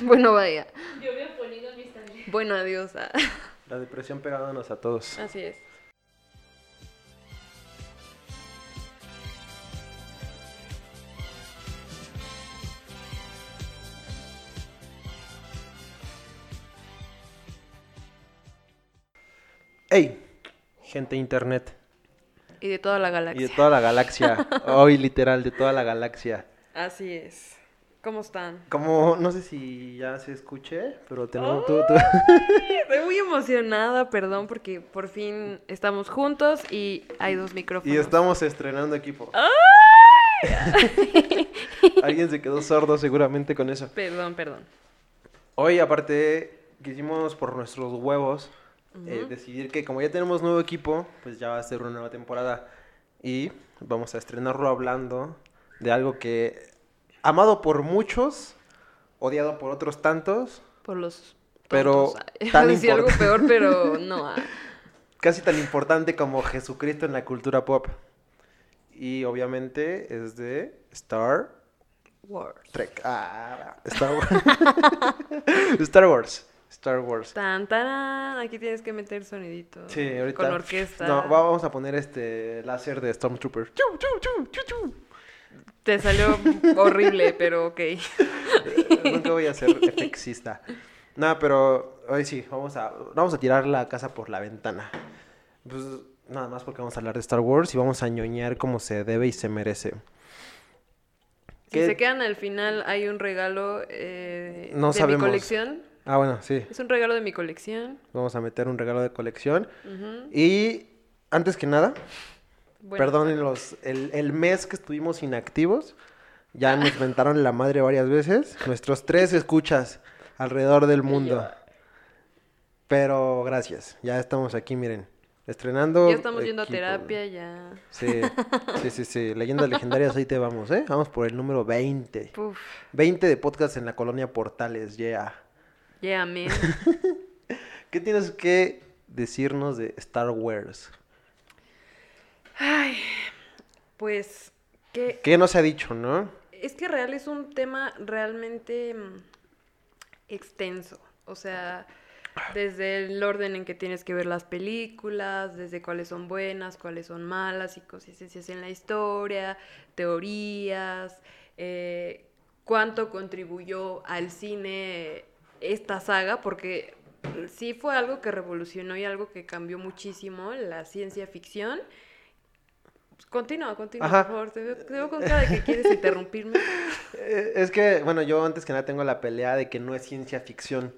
Bueno, vaya. Yo había ponido mis también. Bueno, adiós. ah. La depresión pegándonos a todos. Así es. ¡Ey! Gente de internet. Y de toda la Y galaxia. de toda la galaxia. Hoy, literal, de toda la galaxia. Así es. ¿Cómo están? Como, no sé si ya se escuche, pero tenemos... tú- tú- Estoy muy emocionada, perdón, porque por fin estamos juntos y hay dos micrófonos. Y estamos estrenando equipo. Alguien se quedó sordo seguramente con eso. Perdón, perdón. Hoy, aparte, quisimos por nuestros huevos eh, decidir que como ya tenemos nuevo equipo, pues ya va a ser una nueva temporada. Y vamos a estrenarlo hablando de algo que, amado por muchos, odiado por otros tantos, Por los. Pero tontos. Tan decir algo peor, pero no. ah. casi tan importante como Jesucristo en la cultura pop. Y obviamente es de Star Wars. Trek. Ah, Star Wars. Star Wars. Star Wars. Tan, tarán. Aquí tienes que meter sonidito. Sí, ahorita. Con orquesta. No, va- vamos a poner este láser de Stormtrooper. Chu, chu, chu, chu, chu. Te salió horrible, pero ok. Nunca voy a ser efexista. Nada, pero hoy sí, vamos a, vamos a tirar la casa por la ventana. Pues nada más porque vamos a hablar de Star Wars y vamos a ñoñar como se debe y se merece. Si ¿Qué- se quedan al final, hay un regalo eh, No de sabemos. mi colección. Ah, bueno, sí. Es un regalo de mi colección. Vamos a meter un regalo de colección. Y antes que nada, Bueno, perdonen los, el, el mes que estuvimos inactivos. Ya nos mentaron la madre varias veces. Nuestros tres escuchas alrededor del mundo. Pero gracias. Ya estamos aquí, miren. Estrenando. Ya estamos yendo a terapia, ya. Sí, sí, sí, sí. Leyendas legendarias, ahí te vamos, ¿eh? Vamos por el número 20. Puf, 20 de podcast en la colonia Portales, yeah. yeah, man. ¿Qué tienes que decirnos de Star Wars? Ay, pues, que ¿Qué no se ha dicho, no? es que real es un tema realmente mm, extenso. O sea, desde el orden en que tienes que ver las películas, desde cuáles son buenas, cuáles son malas, inconsistencias en la historia, teorías, eh, cuánto contribuyó al cine esta saga, porque sí fue algo que revolucionó y algo que cambió muchísimo la ciencia ficción. Continúa, continúa, Ajá. por favor. Te veo, te veo con cara de que quieres interrumpirme. Eh, Es que, bueno, yo antes que nada tengo la pelea de que no es ciencia ficción.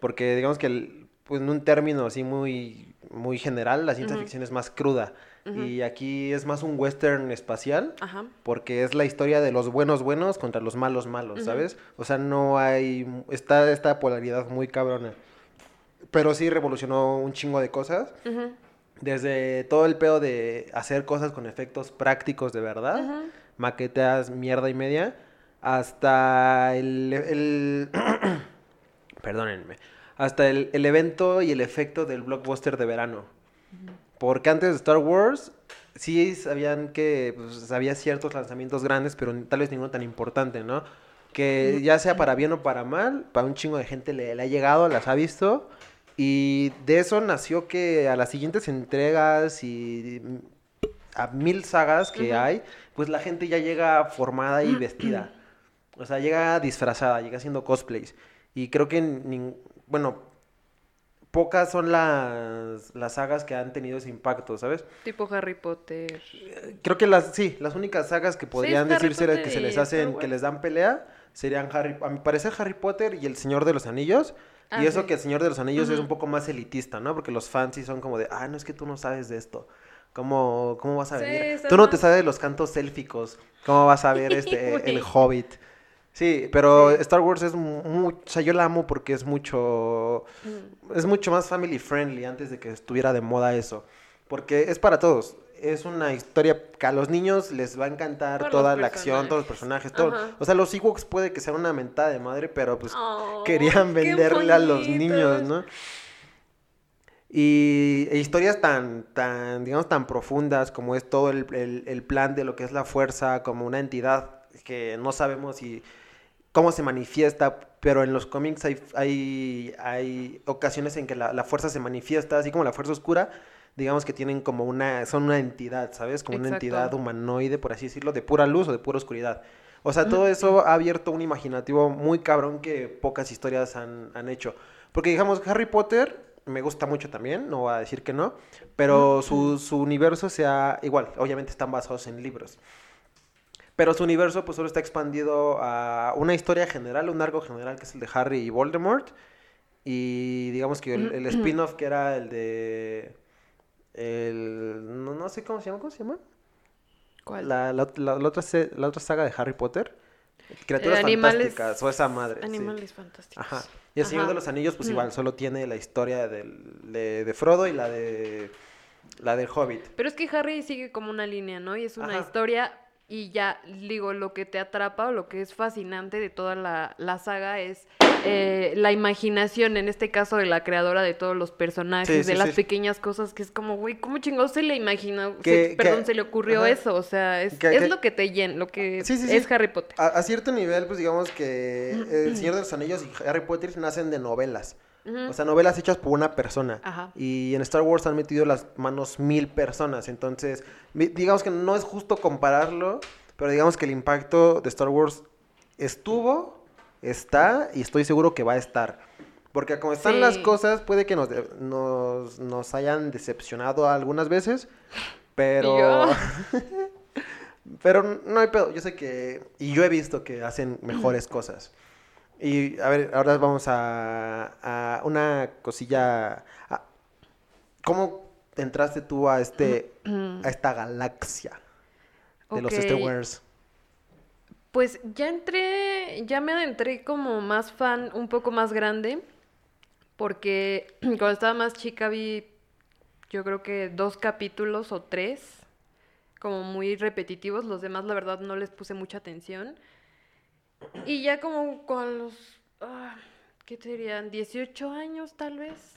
Porque digamos que, el- pues, en un término así muy, muy general, la ciencia ficción es más cruda. Y aquí es más un western espacial. Ajá. Porque es la historia de los buenos buenos contra los malos malos. ¿sabes? O sea, no hay... Está esta polaridad muy cabrona. Pero sí revolucionó un chingo de cosas. Desde todo el pedo de hacer cosas con efectos prácticos de verdad, Ujú. maquetas mierda y media, hasta el... el- perdónenme. Hasta el, el evento y el efecto del blockbuster de verano. Porque antes de Star Wars, sí sabían que pues, había ciertos lanzamientos grandes, pero tal vez ninguno tan importante, ¿no? Que ya sea para bien o para mal, para un chingo de gente le, le ha llegado, las ha visto. Y de eso nació que a las siguientes entregas y a mil sagas que hay, pues la gente ya llega formada y vestida. O sea, llega disfrazada, llega haciendo cosplays. Y creo que, bueno, pocas son las, las sagas que han tenido ese impacto, ¿sabes? Tipo Harry Potter. Creo que las, sí, las únicas sagas que podrían decirse Potter que se les hacen, que les dan pelea, serían Harry, a mi parecer Harry Potter y El Señor de los Anillos. Ah, y eso sí. que El Señor de los Anillos es Ujú. un poco más elitista, ¿no? Porque los fans sí son como de, ah, no es que tú no sabes de esto. ¿Cómo, cómo vas a Sí, venir? está Tú no te sabes de los cantos élficos. ¿Cómo vas a ver este, el. Hobbit? Sí, pero Sí. Star Wars es mucho, o sea, yo la amo porque es mucho, Mm. es mucho más family friendly antes de que estuviera de moda eso. Porque es para todos. Es una historia que a los niños les va a encantar Por toda la acción, todos los personajes, todo. Ajá. O sea, los Ewoks puede que sean una mentada de madre, pero pues Oh, querían venderle a los niños, ¿no? Y e historias tan, tan, digamos, tan profundas como es todo el, el- el plan de lo que es la fuerza como una entidad que no sabemos si cómo se manifiesta, pero en los cómics hay, hay, hay ocasiones en que la, la fuerza se manifiesta, así como la fuerza oscura, digamos que tienen como una, son una entidad, ¿sabes? Como una entidad humanoide, por así decirlo, de pura luz o de pura oscuridad. O sea, todo eso ha abierto un imaginativo muy cabrón que pocas historias han, han hecho. Porque digamos, Harry Potter me gusta mucho también, no voy a decir que no, pero su, su universo sea igual, obviamente están basados en libros. Pero su universo pues solo está expandido a una historia general, un arco general que es el de Harry y Voldemort. Y digamos que el, el spin-off que era el de... El, no, no sé cómo se llama, ¿cómo se llama? ¿Cuál? La, la, la- la otra, la otra saga de Harry Potter. Criaturas Eh, animales- fantásticas, o esa madre. sí. Animales fantásticos. Ajá. Y el Señor Ajá. de los Anillos, pues Mm. igual, solo tiene la historia del, de, de Frodo y la de la del Hobbit. Pero es que Harry sigue como una línea, ¿no? Y es una Ajá. historia y ya, digo, lo que te atrapa o lo que es fascinante de toda la, la saga es eh, la imaginación, en este caso de la creadora de todos los personajes, Sí, de sí, las sí. pequeñas cosas que es como, güey, ¿cómo chingados se le imaginó? Que- se- perdón, que- se le ocurrió ajá. eso, o sea, es, Que- es que- lo que te llena, lo que es Harry Potter. A, a cierto nivel, pues digamos que El Señor de los Anillos y Harry Potter nacen de novelas. O sea, novelas hechas por una persona. Ajá. Y en Star Wars han metido las manos mil personas. Entonces, digamos que no es justo compararlo, pero digamos que el impacto de Star Wars estuvo, está y estoy seguro que va a estar. Porque como están las cosas, puede que nos, nos, nos hayan decepcionado algunas veces, pero... pero no hay pedo. Yo sé que... Y yo he visto que hacen mejores cosas. Y a ver, ahora vamos a, a una cosilla. a- ¿Cómo entraste tú a este a esta galaxia de los Star. Wars? Pues ya entré, ya me adentré como más fan, un poco más grande, porque cuando estaba más chica vi, yo creo que dos capítulos o tres, como muy repetitivos, los demás la verdad no les puse mucha atención. Y ya como con los, ah, ¿qué te dirían? 18 años tal vez.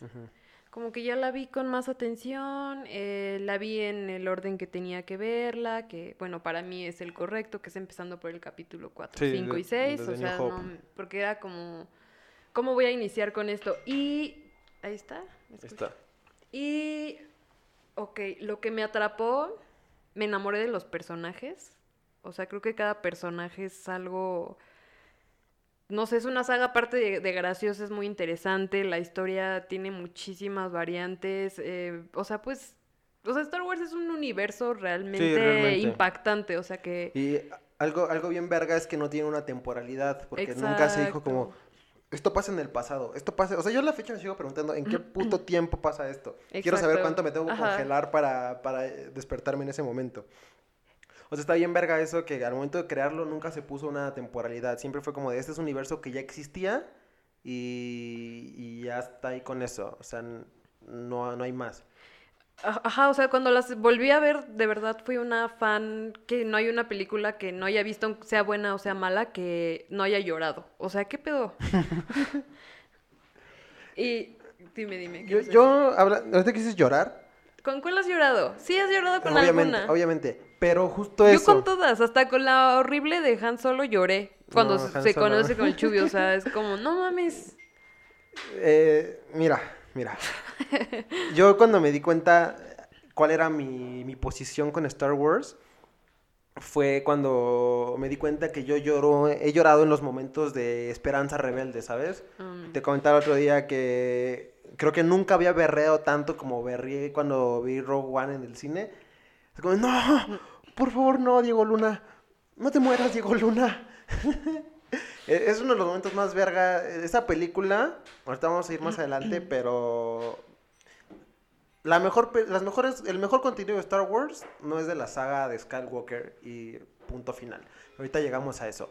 Como que ya la vi con más atención, eh, la vi en el orden que tenía que verla, que bueno, para mí es el correcto, que es empezando por el capítulo 4, Sí, 5 y de- 6, desde o sea, no, porque era como, ¿cómo voy a iniciar con esto? Y, ahí está, ¿me Ahí está. Y, ok, lo que me atrapó, me enamoré de los personajes. O sea, creo que cada personaje es algo... No sé, es una saga aparte de, de graciosa, es muy interesante. La historia tiene muchísimas variantes. eh, o sea, pues... O sea, Star Wars es un universo realmente, realmente. impactante. O sea que... Y algo, algo bien verga es que no tiene una temporalidad, porque nunca se dijo como, esto pasa en el pasado, esto pasa, o sea, yo a la fecha me sigo preguntando, ¿en qué puto tiempo pasa esto? Quiero saber cuánto me tengo que congelar para, para despertarme en ese momento. O sea, está bien verga eso que al momento de crearlo nunca se puso una temporalidad, siempre fue como de, este es un universo que ya existía y, y ya está ahí con eso, o sea, no, no hay más. Aj- Ajá, o sea, cuando las volví a ver, de verdad fui una fan que no hay una película que no haya visto, sea buena o sea mala, que no haya llorado. O sea, ¿qué pedo? y dime, dime. ¿qué Yo, yo habla, ahorita que dices llorar? ¿Con cuál has llorado? Sí, has llorado con obviamente, alguna. obviamente, pero justo Yo eso. con todas, hasta con la horrible de Han Solo lloré. Cuando No, se- conoce con el Chubby, o sea, es como, no mames. Eh, mira, mira. Yo cuando me di cuenta cuál era mi, mi posición con Star Wars, fue cuando me di cuenta que yo lloro, he llorado en los momentos de esperanza rebelde, ¿sabes? Mm. Te comentaba el otro día que creo que nunca había berreado tanto como berreé cuando vi Rogue One en el cine. Como, no, por favor, no, Diego Luna. No te mueras, Diego Luna. E- es uno de los momentos más verga. Esa película, ahorita vamos a ir más adelante, pero la mejor, las mejores, el mejor contenido de Star Wars no es de la saga de Skywalker y punto final. Ahorita llegamos a eso.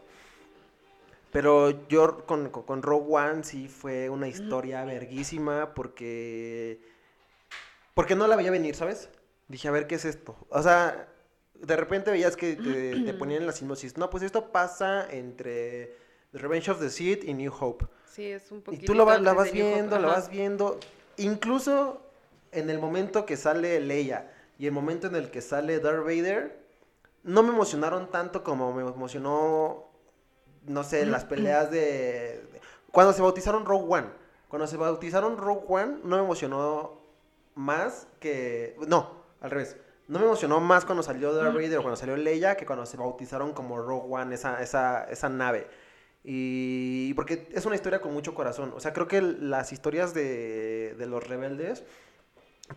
Pero yo con, con, con Rogue One sí fue una historia verguísima porque... Porque no la veía venir, ¿sabes? Dije, a ver, ¿qué es esto? O sea, de repente veías que te, te ponían en la sinopsis. No, pues esto pasa entre The Revenge of the Sith y New Hope. Sí, es un Y poquito tú lo la vas New Hope, viendo, la vas viendo. Incluso en el momento que sale Leia y el momento en el que sale Darth Vader, no me emocionaron tanto como me emocionó, no sé, las peleas de... Cuando se bautizaron Rogue One. Cuando se bautizaron Rogue One, no me emocionó más que. No, al revés. No me emocionó más cuando salió Darth Vader o cuando salió Leia que cuando se bautizaron como Rogue One, esa, esa, esa nave. Y porque es una historia con mucho corazón. O sea, creo que las historias de, de los rebeldes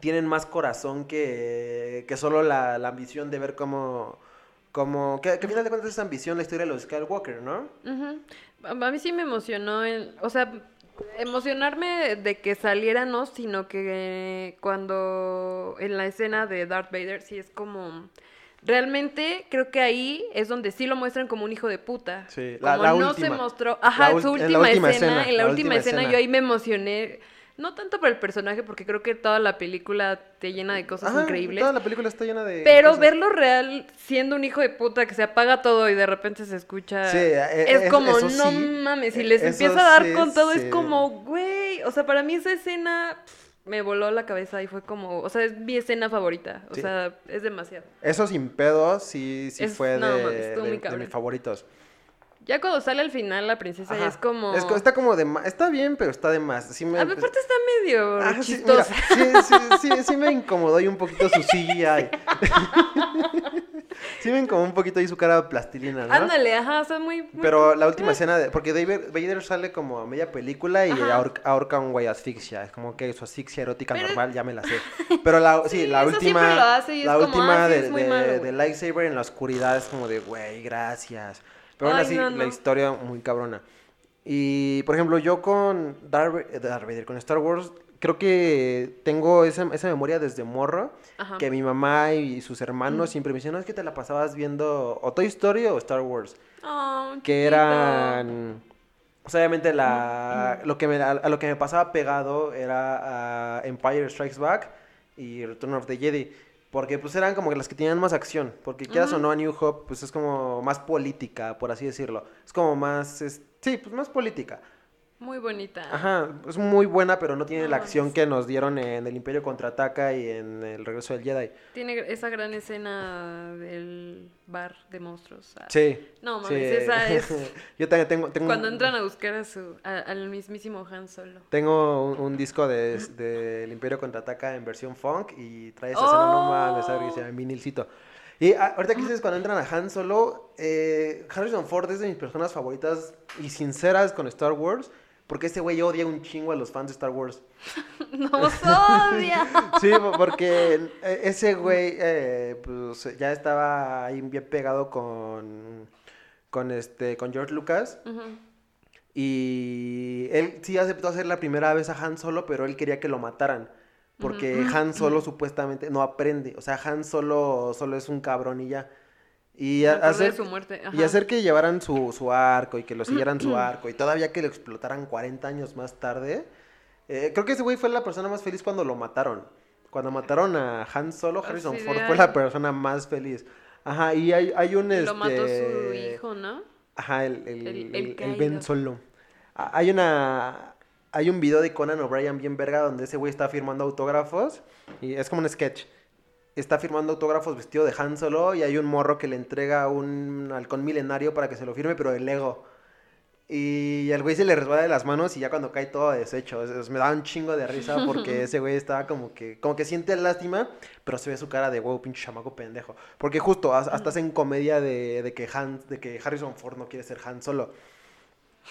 tienen más corazón que, que solo la, la ambición de ver cómo... Como, que, que al final de cuentas es ambición la historia de los Skywalker, ¿no? A a mí sí me emocionó, el, o sea, emocionarme de que saliera no, sino que cuando en la escena de Darth Vader sí es como... Realmente creo que ahí es donde sí lo muestran como un hijo de puta. Sí, como la- la no última. se mostró, La ajá, ul- su en la última, escena, escena, en la, la última última escena, escena. yo ahí me emocioné, no tanto por el personaje, porque creo que toda la película te llena de cosas Ajá, increíbles. Toda la película está llena de... Pero cosas. verlo real siendo un hijo de puta que se apaga todo y de repente se escucha. Sí, eh, es es- como, no sí, mames, y eh, les empieza a dar sí, con todo, es como, güey. O sea, para mí esa escena me voló la cabeza y fue como, o sea, es mi escena favorita. O sea, es demasiado. Eso sin pedos, sí, sí Es- fue no, de, mames, mis favoritos. Ya cuando sale al final la princesa ya es como. Es está como de más. Está bien, pero está de más. Sí me, A ver, aparte está medio Ajá, sí, mira, chistosa. sí, sí, sí, sí me incomodó y un poquito su CGI. sí me incomodó un poquito ahí su cara de plastilina, ¿no? Ándale, ajá, o sea, muy. muy- Pero la última escena, de, porque David, Vader sale como a media película y ahorca, a un güey asfixia. Es como que su asfixia erótica Pero- normal, ya me la sé. Pero la, sí, Sí, la última, y la última ah, sí, de, de- de lightsaber en la oscuridad es como de, güey, gracias. Pero aún Ay, así, no, la no. historia muy cabrona. Y, por ejemplo, yo con Darth, Va- Darth Vader, con Star Wars, creo que tengo esa, esa memoria desde morro, Ajá. que mi mamá y sus hermanos siempre me decían, no, es que te la pasabas viendo o Toy Story o Star Wars Oh, que eran obviamente la lo que me a, a lo que me pasaba pegado era a Empire Strikes Back y Return of the Jedi porque pues eran como que las que tenían más acción porque quieras o no a New Hope pues es como más política por así decirlo. Es como más es- sí pues más política Muy bonita. ajá es muy buena pero no tiene la No, acción es- que nos dieron en el Imperio contraataca y en el regreso del Jedi Tiene esa gran escena del bar de monstruos. Ah, sí No, mames, sí. esa es yo también tengo, tengo cuando entran a buscar a su, a- al mismísimo Han Solo. Tengo un, un disco de, de El Imperio Contraataca en versión funk y trae esa escena, no mames, Oh. se llama vinilcito. Y ah, ahorita que dices cuando entran a Han Solo, eh, Harrison Ford es de mis personas favoritas y sinceras con Star Wars, porque ese güey odia un chingo a los fans de Star Wars. ¡Nos odia! Sí, po- porque eh, ese güey eh, pues, ya estaba ahí bien pegado con, con, este, con George Lucas. Y él sí aceptó hacer la primera vez a Han Solo, pero él quería que lo mataran. Porque Han Solo supuestamente no aprende. O sea, Han Solo solo es un cabrón y ya. Y a- hacer, su muerte. y hacer que llevaran su, su arco y que lo siguieran su arco y todavía que lo explotaran 40 años más tarde. eh, creo que ese güey fue la persona más feliz cuando lo mataron. Cuando mataron a Han Solo, Harrison Así de, Ford fue la persona más feliz. Ajá, y hay, hay un... Y Lo mató su este, hijo, ¿no? Ajá, el, el, El-. Ben Solo. Ah, Hay una. Hay un video de Conan O'Brien bien verga donde ese güey está firmando autógrafos. Y es como un sketch. Está firmando autógrafos vestido de Han Solo. Y hay un morro que le entrega un halcón milenario para que se lo firme, pero de Lego. Y al güey se le resbala de las manos y ya cuando cae todo deshecho. Es- es- me da un chingo de risa porque ese güey estaba como que, como que siente lástima, pero se ve su cara de wow, pinche chamaco pendejo. Porque justo has- hasta hacen comedia de, de que Han, de que Harrison Ford no quiere ser Han Solo.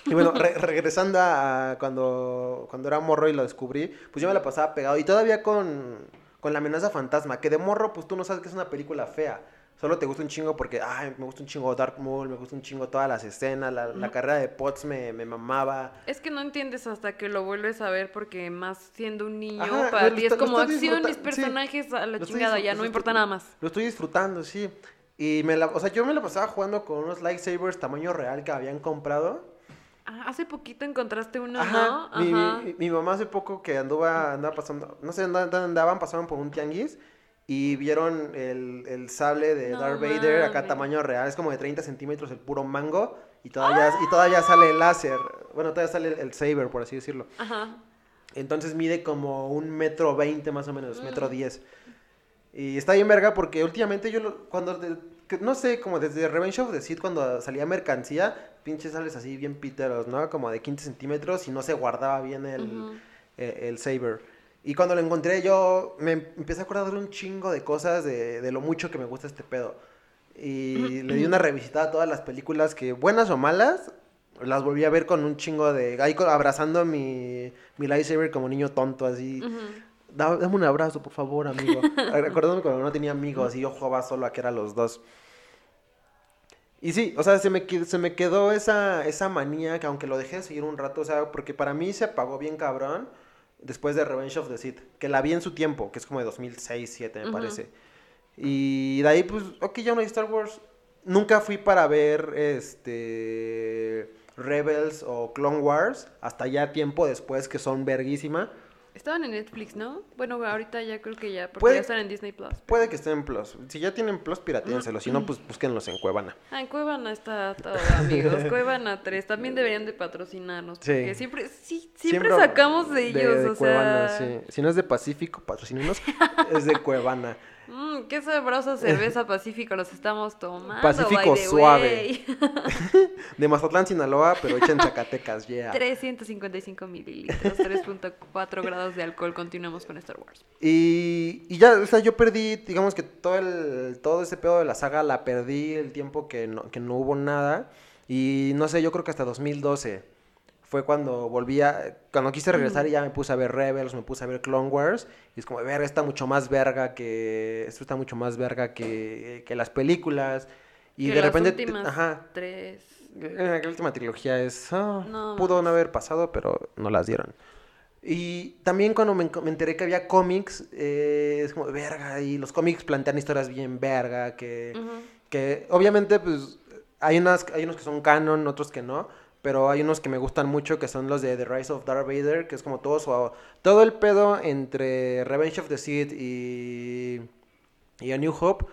Y bueno, re- regresando a, a cuando, cuando era morro y lo descubrí, pues yo me la pasaba pegado. Y todavía con, con la amenaza fantasma, que de morro, pues tú no sabes que es una película fea. Solo te gusta un chingo porque, ay, me gusta un chingo Dark Maul, me gusta un chingo todas las escenas, la, la carrera de Potts me, me mamaba. Es que no entiendes hasta que lo vuelves a ver porque más siendo un niño, Ajá, para ti es como acción, mis sí. personajes a la chingada, ya no me importa nada más. Lo estoy disfrutando, sí. Y me la, o sea, yo me la pasaba jugando con unos lightsabers tamaño real que habían comprado. Ah, hace poquito encontraste uno, Ajá. ¿no? Mi, Ajá. mi- mi mamá hace poco que andaba, andaba pasando, no sé, andaban, andaban, pasaban por un tianguis y vieron el, el sable de No Darth Vader acá tamaño real, es como de 30 centímetros el puro mango y todavía, y todavía sale el láser, bueno, todavía sale el, el saber, por así decirlo. Ajá. Entonces mide como un metro veinte más o menos, metro Mm. diez. Y está bien verga porque últimamente yo lo- cuando que no sé, como desde Revenge of the Sith cuando salía mercancía, pinches sales así bien píteros, ¿no? Como de 15 centímetros y no se guardaba bien el, eh, el saber. Y cuando lo encontré yo me em- empecé a acordar de un chingo de cosas de, de lo mucho que me gusta este pedo. Y le di una revisitada a todas las películas que, buenas o malas, las volví a ver con un chingo de... Ahí abrazando mi, mi lightsaber como niño tonto, así. Dame un abrazo, por favor, amigo. Recordándome cuando no tenía amigos y yo jugaba solo a que eran los dos. Y sí, o sea, se me, se me quedó esa, esa manía que aunque lo dejé de seguir un rato, o sea, porque para mí se apagó bien cabrón después de Revenge of the Sith, que la vi en su tiempo, que es como de 2006, 2007 me Ujú. parece. Y de ahí, pues, ok, ya no hay Star Wars. Nunca fui para ver, este, Rebels o Clone Wars, hasta ya tiempo después, que son verguísima. Estaban en Netflix, ¿no? Bueno, ahorita ya creo que ya, porque Puede- ya están en Disney Plus. Puede que estén en Plus. Si ya tienen Plus, piratéenselo. Si no, pues búsquenlos en Cuevana. Ah, en Cuevana está todo, amigos. Cuevana 3. También deberían de patrocinarnos. Sí. Porque siempre, sí, siempre, sacamos de ellos, de o Cuevana, sea. sí. Si no es de Pacífico, patrocínenos. es de Cuevana. Mmm, qué sabrosa cerveza Pacífico nos estamos tomando. Pacífico suave. De Mazatlán, Sinaloa, pero hecha en Zacatecas, yeah. 355 mililitros, 3.4 grados de alcohol. Continuamos con Star Wars. Y, y ya, o sea, yo perdí, digamos que todo el todo ese pedo de la saga la perdí el tiempo que no, que no hubo nada. Y no sé, yo creo que hasta 2012 fue cuando volví a, cuando quise regresar y ya me puse a ver Rebels, me puse a ver Clone Wars. Y es como, verga, está mucho más verga que, esto está mucho más verga que, que las películas. Y Que de las repente, te- últimas ajá, tres. eh, la última trilogía es. ah, No pudo no haber pasado, pero no las dieron. Y también cuando me, enteré que había cómics, eh, es como, verga, y los cómics plantean historias bien verga, que, que obviamente, pues, hay, unas, hay unos que son canon, otros que no, pero hay unos que me gustan mucho, que son los de The Rise of Darth Vader, que es como todo su, todo el pedo entre Revenge of the Sith y, y A New Hope,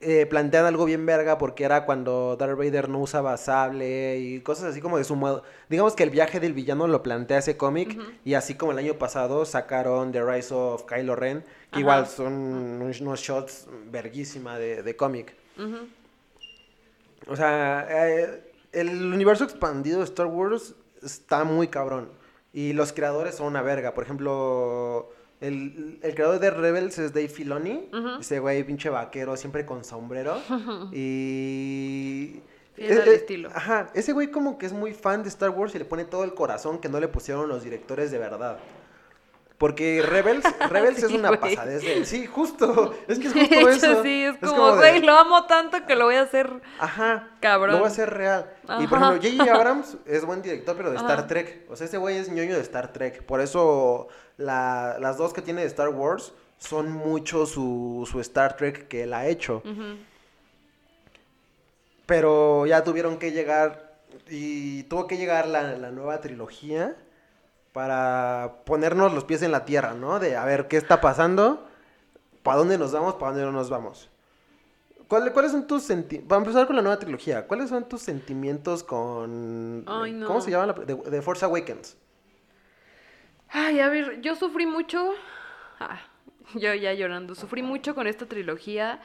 eh, plantean algo bien verga porque era cuando Darth Vader no usaba sable y cosas así como de su modo. Digamos que el viaje del villano lo plantea ese cómic y así como el año pasado sacaron The Rise of Kylo Ren, que Ajá. igual son unos, shots verguísima de, de cómic. O sea, eh, el universo expandido de Star Wars está muy cabrón. Y los creadores son una verga. Por ejemplo, el, el creador de Rebels es Dave Filoni. Ese güey, pinche vaquero, siempre con sombrero. y... Al eh, eh, estilo. Ajá, ese güey como que es muy fan de Star Wars y le pone todo el corazón que no le pusieron los directores de verdad. Porque Rebels, Rebels Sí, es una pasadez de... Sí, justo. Es que es De justo hecho, eso. sí, es, Es como, de- güey, lo amo tanto que lo voy a hacer. Ajá. Cabrón. Lo voy a hacer real. Y por ejemplo, J.J. Abrams es buen director, pero de Ajá. Star Trek. O sea, ese güey es ñoño de Star Trek. Por eso la- las dos que tiene de Star Wars son mucho su, su Star Trek que él ha hecho. Ujú. Pero ya tuvieron que llegar. Y tuvo que llegar la, la nueva trilogía para ponernos los pies en la tierra, ¿no? De a ver qué está pasando, para dónde nos vamos, para dónde no nos vamos. ¿Cuál- ¿Cuáles son tus sentimientos? Para empezar con la nueva trilogía, ¿cuáles son tus sentimientos con. Ay, no. ¿Cómo se llama? La, de, de Force Awakens. Ay, a ver, yo sufrí mucho. Ah, yo ya llorando. Sufrí mucho con esta trilogía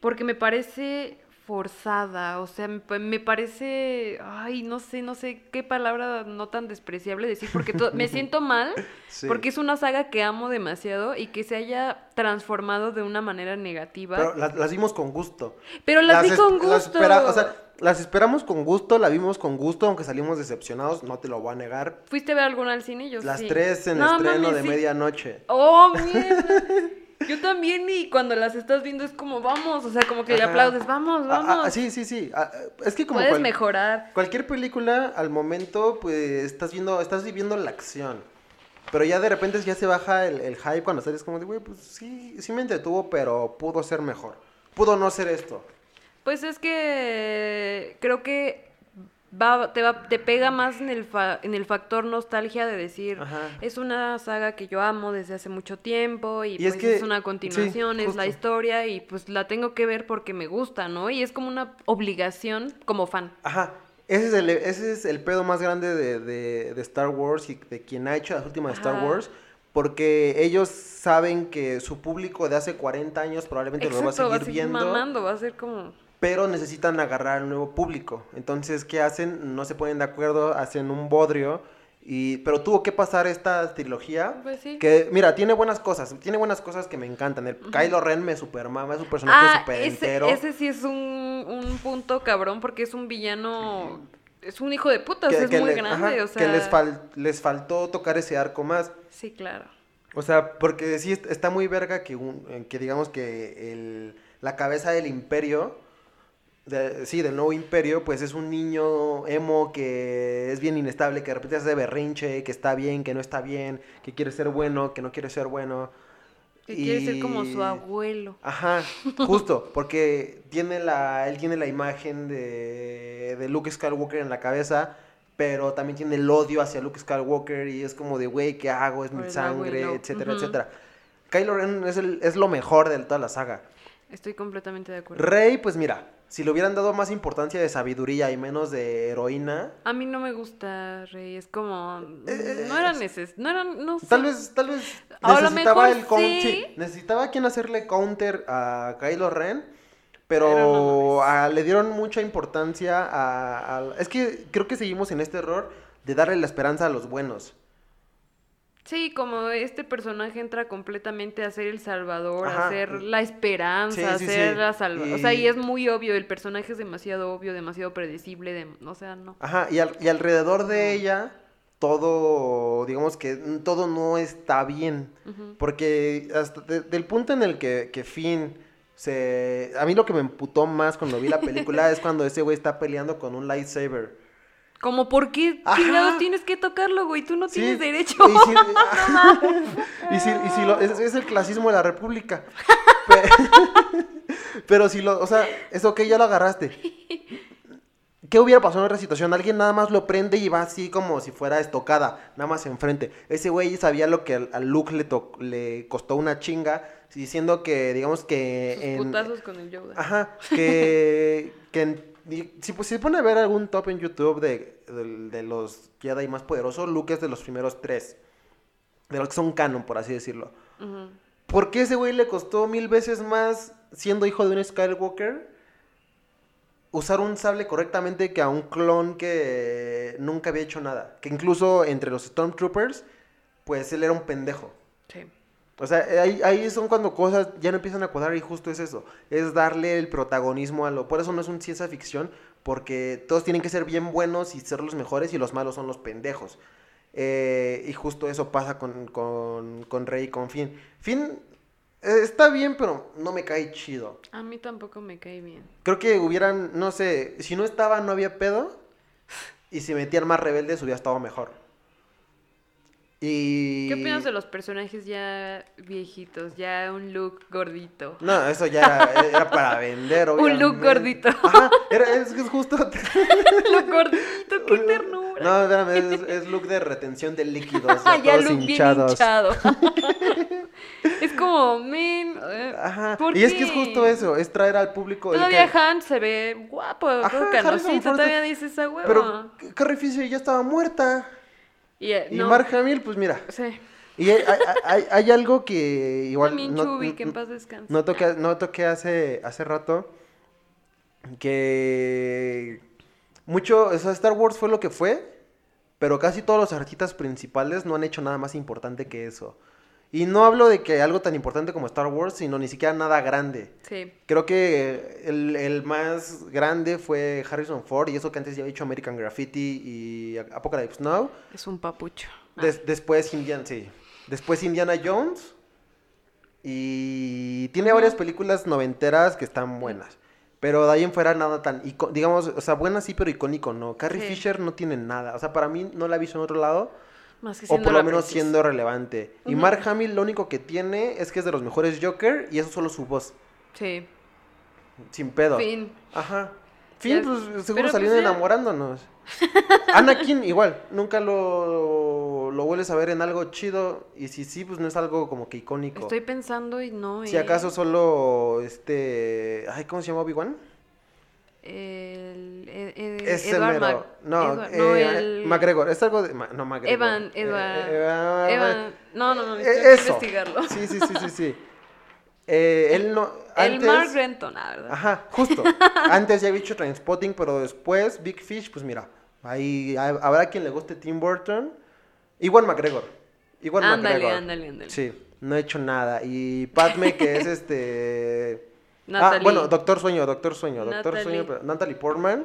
porque me parece forzada. O sea, me, pa- me parece. Ay, no sé, no sé qué palabra no tan despreciable decir porque me siento mal Sí. porque es una saga que amo demasiado y que se haya transformado de una manera negativa. Pero las, las vimos con gusto. Pero las vi es- con las gusto. espera- o sea, las esperamos con gusto, la vimos con gusto, aunque salimos decepcionados, no te lo voy a negar. ¿Fuiste a ver alguna al cine? Yo Las sí. tres en No estreno mames, de sí. medianoche. Oh, mierda. Yo también y cuando las estás viendo es como vamos, o sea, como que le aplaudes, vamos, Ah, vamos. ah, sí, sí, sí. Ah, ah, es que como Puedes cual- mejorar. cualquier película, al momento, pues estás viendo, estás viviendo la acción. Pero ya de repente ya se baja el, el hype cuando sales como de, güey, pues sí, sí me entretuvo, pero pudo ser mejor. Pudo no ser esto. Pues es que creo que va, te, va, te pega más en el, fa- en el factor nostalgia de decir, Ajá. es una saga que yo amo desde hace mucho tiempo y, Y es pues que- es una sí, continuación, es la historia y pues la tengo que ver porque me gusta, ¿no? Y es como una obligación como fan. Ajá. Ese es el, ese es el pedo más grande de, de- de Star Wars y de quien ha hecho las últimas Star Ajá. Wars. Porque ellos saben que su público de hace 40 años probablemente lo va a Exacto, va a seguir seguir viendo. mamando, va a ser como... pero necesitan agarrar al nuevo público. Entonces, ¿qué hacen? No se ponen de acuerdo, hacen un bodrio. Y, pero tuvo que pasar esta trilogía. Pues sí. Que, mira, tiene buenas cosas. Tiene buenas cosas que me encantan. El Kylo Ren me supermama, es un personaje Ah, super ese, entero. ese sí es un, un punto cabrón porque es un villano, es un hijo de putas, que, es que muy le- grande, ajá, o sea... que les, fal- les faltó tocar ese arco más. Sí, claro. O sea, porque sí est- está muy verga que, un- eh, que digamos que el, la cabeza del imperio, de- sí, del nuevo imperio, pues es un niño emo que es bien inestable, que de repente hace berrinche, que está bien, que no está bien, que quiere ser bueno, que no quiere ser bueno. Que quiere ser como Y- su abuelo. Ajá, justo, porque tiene la, él tiene la imagen de, de Luke Skywalker en la cabeza, pero también tiene el odio hacia Luke Skywalker y es como de, güey, ¿qué hago? Es mi sangre, abuelo. etcétera, etcétera. Kylo Ren es, el- es lo mejor de toda la saga. Estoy completamente de acuerdo. Rey, pues mira, si le hubieran dado más importancia de sabiduría y menos de heroína, A mí no me gusta Rey, es como... Eh, no era es- neces... No era... No sé. tal vez, tal vez A lo necesitaba mejor el coun- sí. sí, necesitaba quien hacerle counter a Kylo Ren, Pero pero, no mames. a- le dieron mucha importancia a, a- Es que creo que seguimos en este error de darle la esperanza a los buenos. Sí, como este personaje entra completamente a ser el salvador, Ajá. a ser la esperanza, Sí, a ser sí. la salvación. O sea, y es muy obvio, el personaje es demasiado obvio, demasiado predecible, de... o sea, no. Ajá, y, al- y alrededor de ella, todo, digamos que todo no está bien. Porque hasta de- del punto en el que, que Finn se... A mí lo que me emputó más cuando vi la película es cuando ese güey está peleando con un lightsaber. Como, ¿por qué chingados tienes que tocarlo, güey? Tú no Sí, tienes derecho. Y si, y si, y si lo, es, es el clasismo de la república. Pe- Pero si lo, o sea, es ok, ya lo agarraste. ¿Qué hubiera pasado en otra situación? Alguien nada más lo prende y va así como si fuera estocada, nada más enfrente. Ese güey sabía lo que al, Luke le, to- le costó una chinga, diciendo que, digamos que... Sus en- putazos con el Yoda. Ajá, que, que en- y si pues, se pone a ver algún top en YouTube de, de, de los Jedi más poderosos, Luke es de los primeros tres. De los que son canon, por así decirlo. Ujú. ¿Por qué ese güey le costó mil veces más, siendo hijo de un Skywalker, usar un sable correctamente que a un clon que nunca había hecho nada? Que incluso entre los Stormtroopers, pues él era un pendejo. Sí. O sea, ahí, ahí son cuando cosas ya no empiezan a cuadrar y justo es eso. Es darle el protagonismo a lo... Por eso no es un ciencia ficción, porque todos tienen que ser bien buenos y ser los mejores y los malos son los pendejos. Eh, y justo eso pasa con, con, con Rey y con Finn. Finn eh, está bien, pero no me cae chido. A mí tampoco me cae bien. Creo que hubieran, no sé, si no estaba no había pedo. Y si metían más rebeldes hubiera estado mejor. Y... ¿Qué opinas de los personajes ya viejitos? Ya un look gordito. No, eso ya era para vender, Un look obviamente. gordito. Ajá, era, es, es justo. look gordito, qué ternura. No, espérame, es, es look de retención de líquidos. Ya, ya todos look bien hinchados. hinchado. es como, men, Ajá. ¿por Y es que es justo eso, es traer al público. el Todavía que- Han se ve guapo, Ajá, canosito, todavía dices a huevo. Pero Carrie Fisher ya estaba muerta. Y, eh, Y no, Mark Hamill, pues mira. Sí. Y hay, hay- algo que igual. También no- Chubby, que en paz descanse. No toqué, no toqué hace, hace rato que mucho, o sea, Star Wars fue lo que fue, pero casi todos los artistas principales no han hecho nada más importante que eso. Y no hablo de que algo tan importante como Star Wars, sino ni siquiera nada grande. Sí. Creo que el, el más grande fue Harrison Ford, y eso que antes ya había hecho American Graffiti y Apocalypse Now. Es un papucho. Ah, Des- después Indiana, sí. Después Indiana Jones. Y tiene varias películas noventeras que están buenas. Pero de ahí en fuera nada tan, digamos, o sea, buenas sí, pero icónico no. Carrie Sí. Fisher no tiene nada. O sea, para mí no la he visto en otro lado. Más que O por lo menos siendo relevante. Y. Mark Hamill lo único que tiene es que es de los mejores Joker y eso solo su voz. Sí. Sin pedo. Fin. Ajá. Fin, Ya- pues seguro salieron pues, enamorándonos. Anakin igual, nunca lo, lo vuelves a ver en algo chido y si sí, pues no es algo como que icónico. Estoy pensando y no. Si eh. acaso solo este, ay, ¿cómo se llama Obi-Wan? El, el- el- Ese Edward. Mac- no, Edward- eh, no, el... McGregor, es algo de no McGregor. Evan, Eh, Edward- Evan- Evan... No, no, no, Eh, eso. investigarlo. Sí, sí, sí, sí, sí. Eh, él no. El Mark Renton, ah, ¿verdad? Ajá, justo. Antes ya había hecho Trainspotting, pero después Big Fish, pues mira, ahí ha- habrá quien le guste Tim Burton. Igual McGregor. Igual ándale, McGregor. ándale, ándale. Sí, no he hecho nada. Y Padme, que es este. ah, bueno, Doctor Sueño, Doctor Sueño, Doctor Natalie. Sueño, pero Natalie Portman.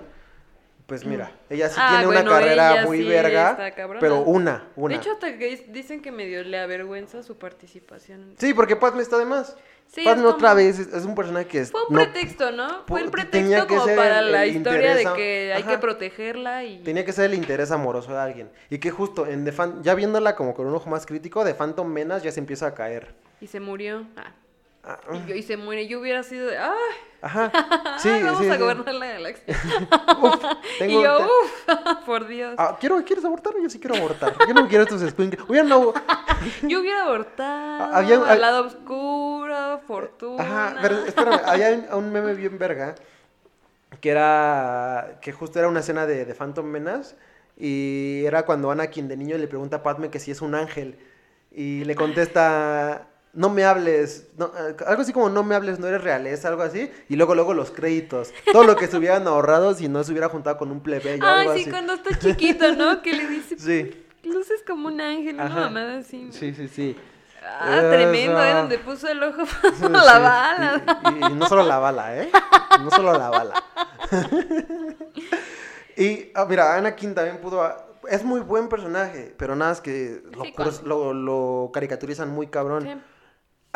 Pues mira, ella sí Ah, tiene bueno, una carrera muy sí verga, pero una, una. De hecho, hasta que dicen que medio le avergüenza su participación. sí, porque Padme está de más. Sí, Padme otra vez es, un personaje que es, Fue un no- pretexto, ¿no? Fue el pretexto tenía que como ser para el- la el historia de que hay Ajá. que protegerla y... Tenía que ser el interés amoroso de alguien. Y que justo en The Fan, ya viéndola como con un ojo más crítico, de Phantom Menace ya se empieza a caer. Y se murió. Ah. Ah, Y, yo- y se muere. Yo hubiera sido de... ¡Ay! Ajá. Sí, ay, vamos sí, a sí. gobernar la galaxia. Uf, y tengo- yo, te- uff, por Dios. Ah, ¿quiero, ¿Quieres abortar? Yo sí quiero abortar. Yo no quiero estos squinkles. Hubiera no. Yo hubiera abortado Ah, había- al lado oscuro, fortuna. Ajá, pero espérame, había un, un meme bien verga que era que justo era una escena de, de Phantom Menace y era cuando Anakin de niño le pregunta a Padme que si es un ángel y le contesta no me hables, no, eh, algo así como no me hables, no eres realeza, algo así, y luego luego los créditos, todo lo que se hubieran ahorrado si no se hubiera juntado con un plebeyo, algo sí, así. cuando está chiquito, ¿no? Que le dice, Sí, luces como un ángel, una mamada así. sí, sí, sí. Ah, tremendo, ¿eh? Donde puso el ojo Sí, la sí. bala. Y, y- y no solo la bala, ¿eh? No solo la bala. y ah, mira, Anakin también pudo. ah, Es muy buen personaje, pero nada es que lo, lo, lo caricaturizan muy cabrón. Sí.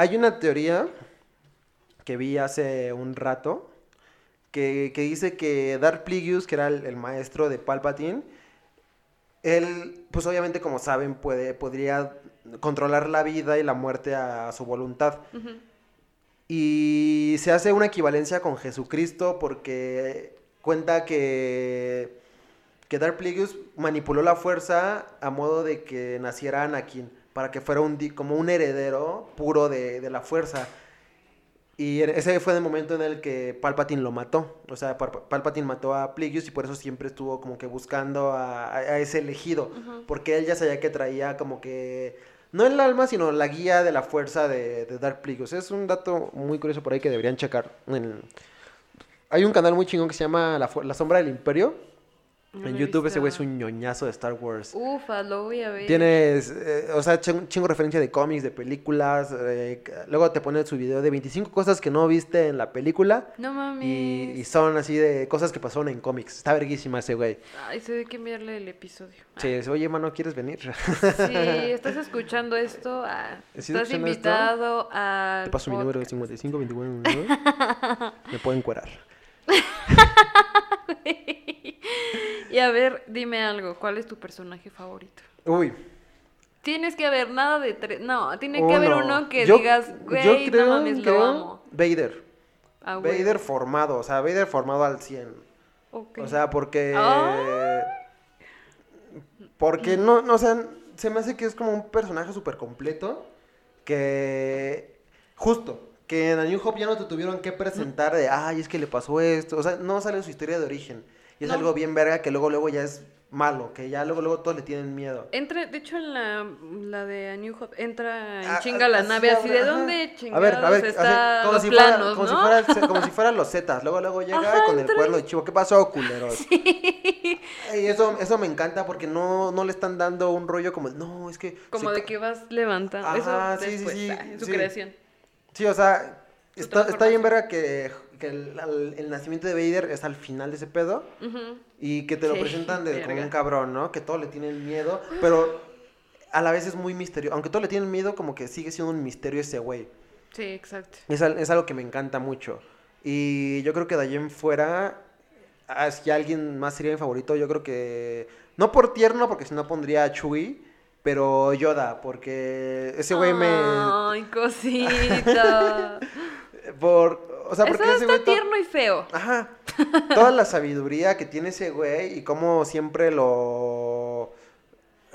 Hay una teoría que vi hace un rato que, que dice que Darth Plagueis, que era el, el maestro de Palpatine, él, pues obviamente como saben, puede, podría controlar la vida y la muerte a su voluntad. Y se hace una equivalencia con Jesucristo porque cuenta que, que Darth Plagueis manipuló la fuerza a modo de que naciera Anakin, para que fuera un, como un heredero puro de, de la fuerza. Y ese fue el momento en el que Palpatine lo mató. O sea, Palpatine mató a Plagueis y por eso siempre estuvo como que buscando a, ese elegido. Porque él ya sabía que traía como que... No el alma, sino la guía de la fuerza de, de Dark Plagueis. Es un dato muy curioso por ahí que deberían checar. En- Hay un canal muy chingón que se llama La, Fu- La Sombra del Imperio. No en YouTube ese güey es un ñoñazo de Star Wars. Ufa, lo voy a ver. Tienes, eh, o sea, chingo, chingo referencia de cómics, de películas. eh, luego te pone su video de 25 cosas que no viste en la película. No mames. Y, y son así de cosas que pasaron en cómics. Está verguísima ese güey. Ay, se ve que enviarle el episodio. Sí, dice, oye, mano, ¿quieres venir? Si estás escuchando esto, ah, ¿Sí estás escuchando esto? invitado a. Te paso mi número 55 21 Me pueden cuerar. Y a ver, dime algo, ¿cuál es tu personaje favorito? Uy. Tienes que haber nada de tres. No, tiene que haber uno. uno que Yo- digas, yo güey, creo- no mames, creo lo amo. Vader. Ah. Vader formado, o sea, Vader formado al 100. Ok. O sea, porque. Ah. Porque no, no, o sea, se me hace que es como un personaje súper completo. Que. Justo. Que en A New Hope ya no te tuvieron que presentar de, ay, es que le pasó esto. O sea, no sale su historia de origen. Y es No. algo bien verga que luego, luego ya es malo. Que ya luego, luego todos le tienen miedo. Entra, de hecho, en la, la de A New Hope, entra en Ah, chinga la así nave, así de dónde chingados A ver, a ver, está como los si fuera- planos, como ¿no? Si fuera, como si fueran los Zetas. Luego, luego llega Ajá, con el cuerno de chivo. ¿Qué pasó, culeros? Y eso, eso me encanta porque no, no le están dando un rollo como, no, es que... Como de que vas levantando. Ajá, Eso sí, sí, después, sí, ah, su sí. creación. Sí, o sea, está, está bien verga que, que el, nacimiento de Vader es al final de ese pedo y que te lo Sí, presentan de, como un cabrón, ¿no? Que todos le tienen miedo, pero a la vez es muy misterioso. Aunque todos le tienen miedo, como que sigue siendo un misterio ese güey. Sí, exacto. Es algo que me encanta mucho. Y yo creo que de allí en fuera, ah, si alguien más sería mi favorito, yo creo que... No por tierno, porque si no pondría a Chewie, pero Yoda, porque ese güey me... Ay, cosita. Por, o sea, porque Eso ese está güey... tierno y feo. Ajá. Toda la sabiduría que tiene ese güey y cómo siempre lo,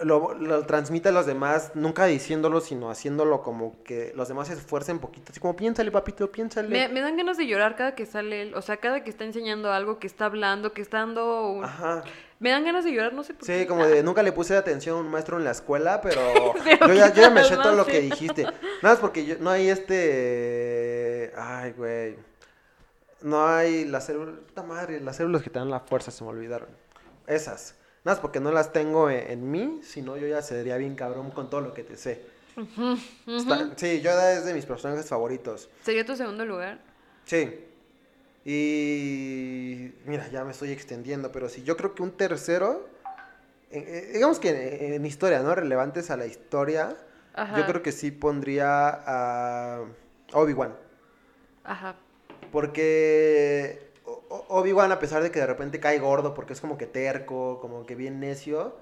lo, lo transmite a los demás, nunca diciéndolo, sino haciéndolo como que los demás se esfuercen poquito. Así como, piénsale, papito, piénsale. Me, me dan ganas de llorar cada que sale él. O sea, cada que está enseñando algo, que está hablando, que está dando. un- Ajá. Me dan ganas de llorar, no sé por qué. Sí, como de nunca le puse atención a un maestro en la escuela, pero yo ya, yo ya me sé todo lo que dijiste. Nada más porque yo- no hay este Ay, güey. No hay las células. Puta madre, las células que te dan la fuerza se me olvidaron. Esas. Nada más porque no las tengo en, en mí, si no yo ya sería bien cabrón con todo lo que te sé. Está- sí, Yoda es de mis personajes favoritos. ¿Sería tu segundo lugar? Sí. Y mira, ya me estoy extendiendo, pero sí, yo creo que un tercero, eh, eh, digamos que en, en historia, ¿no? Relevantes a la historia, Ajá. yo creo que sí pondría a Obi-Wan. Ajá. Porque Obi-Wan, a pesar de que de repente cae gordo, porque es como que terco, como que bien necio,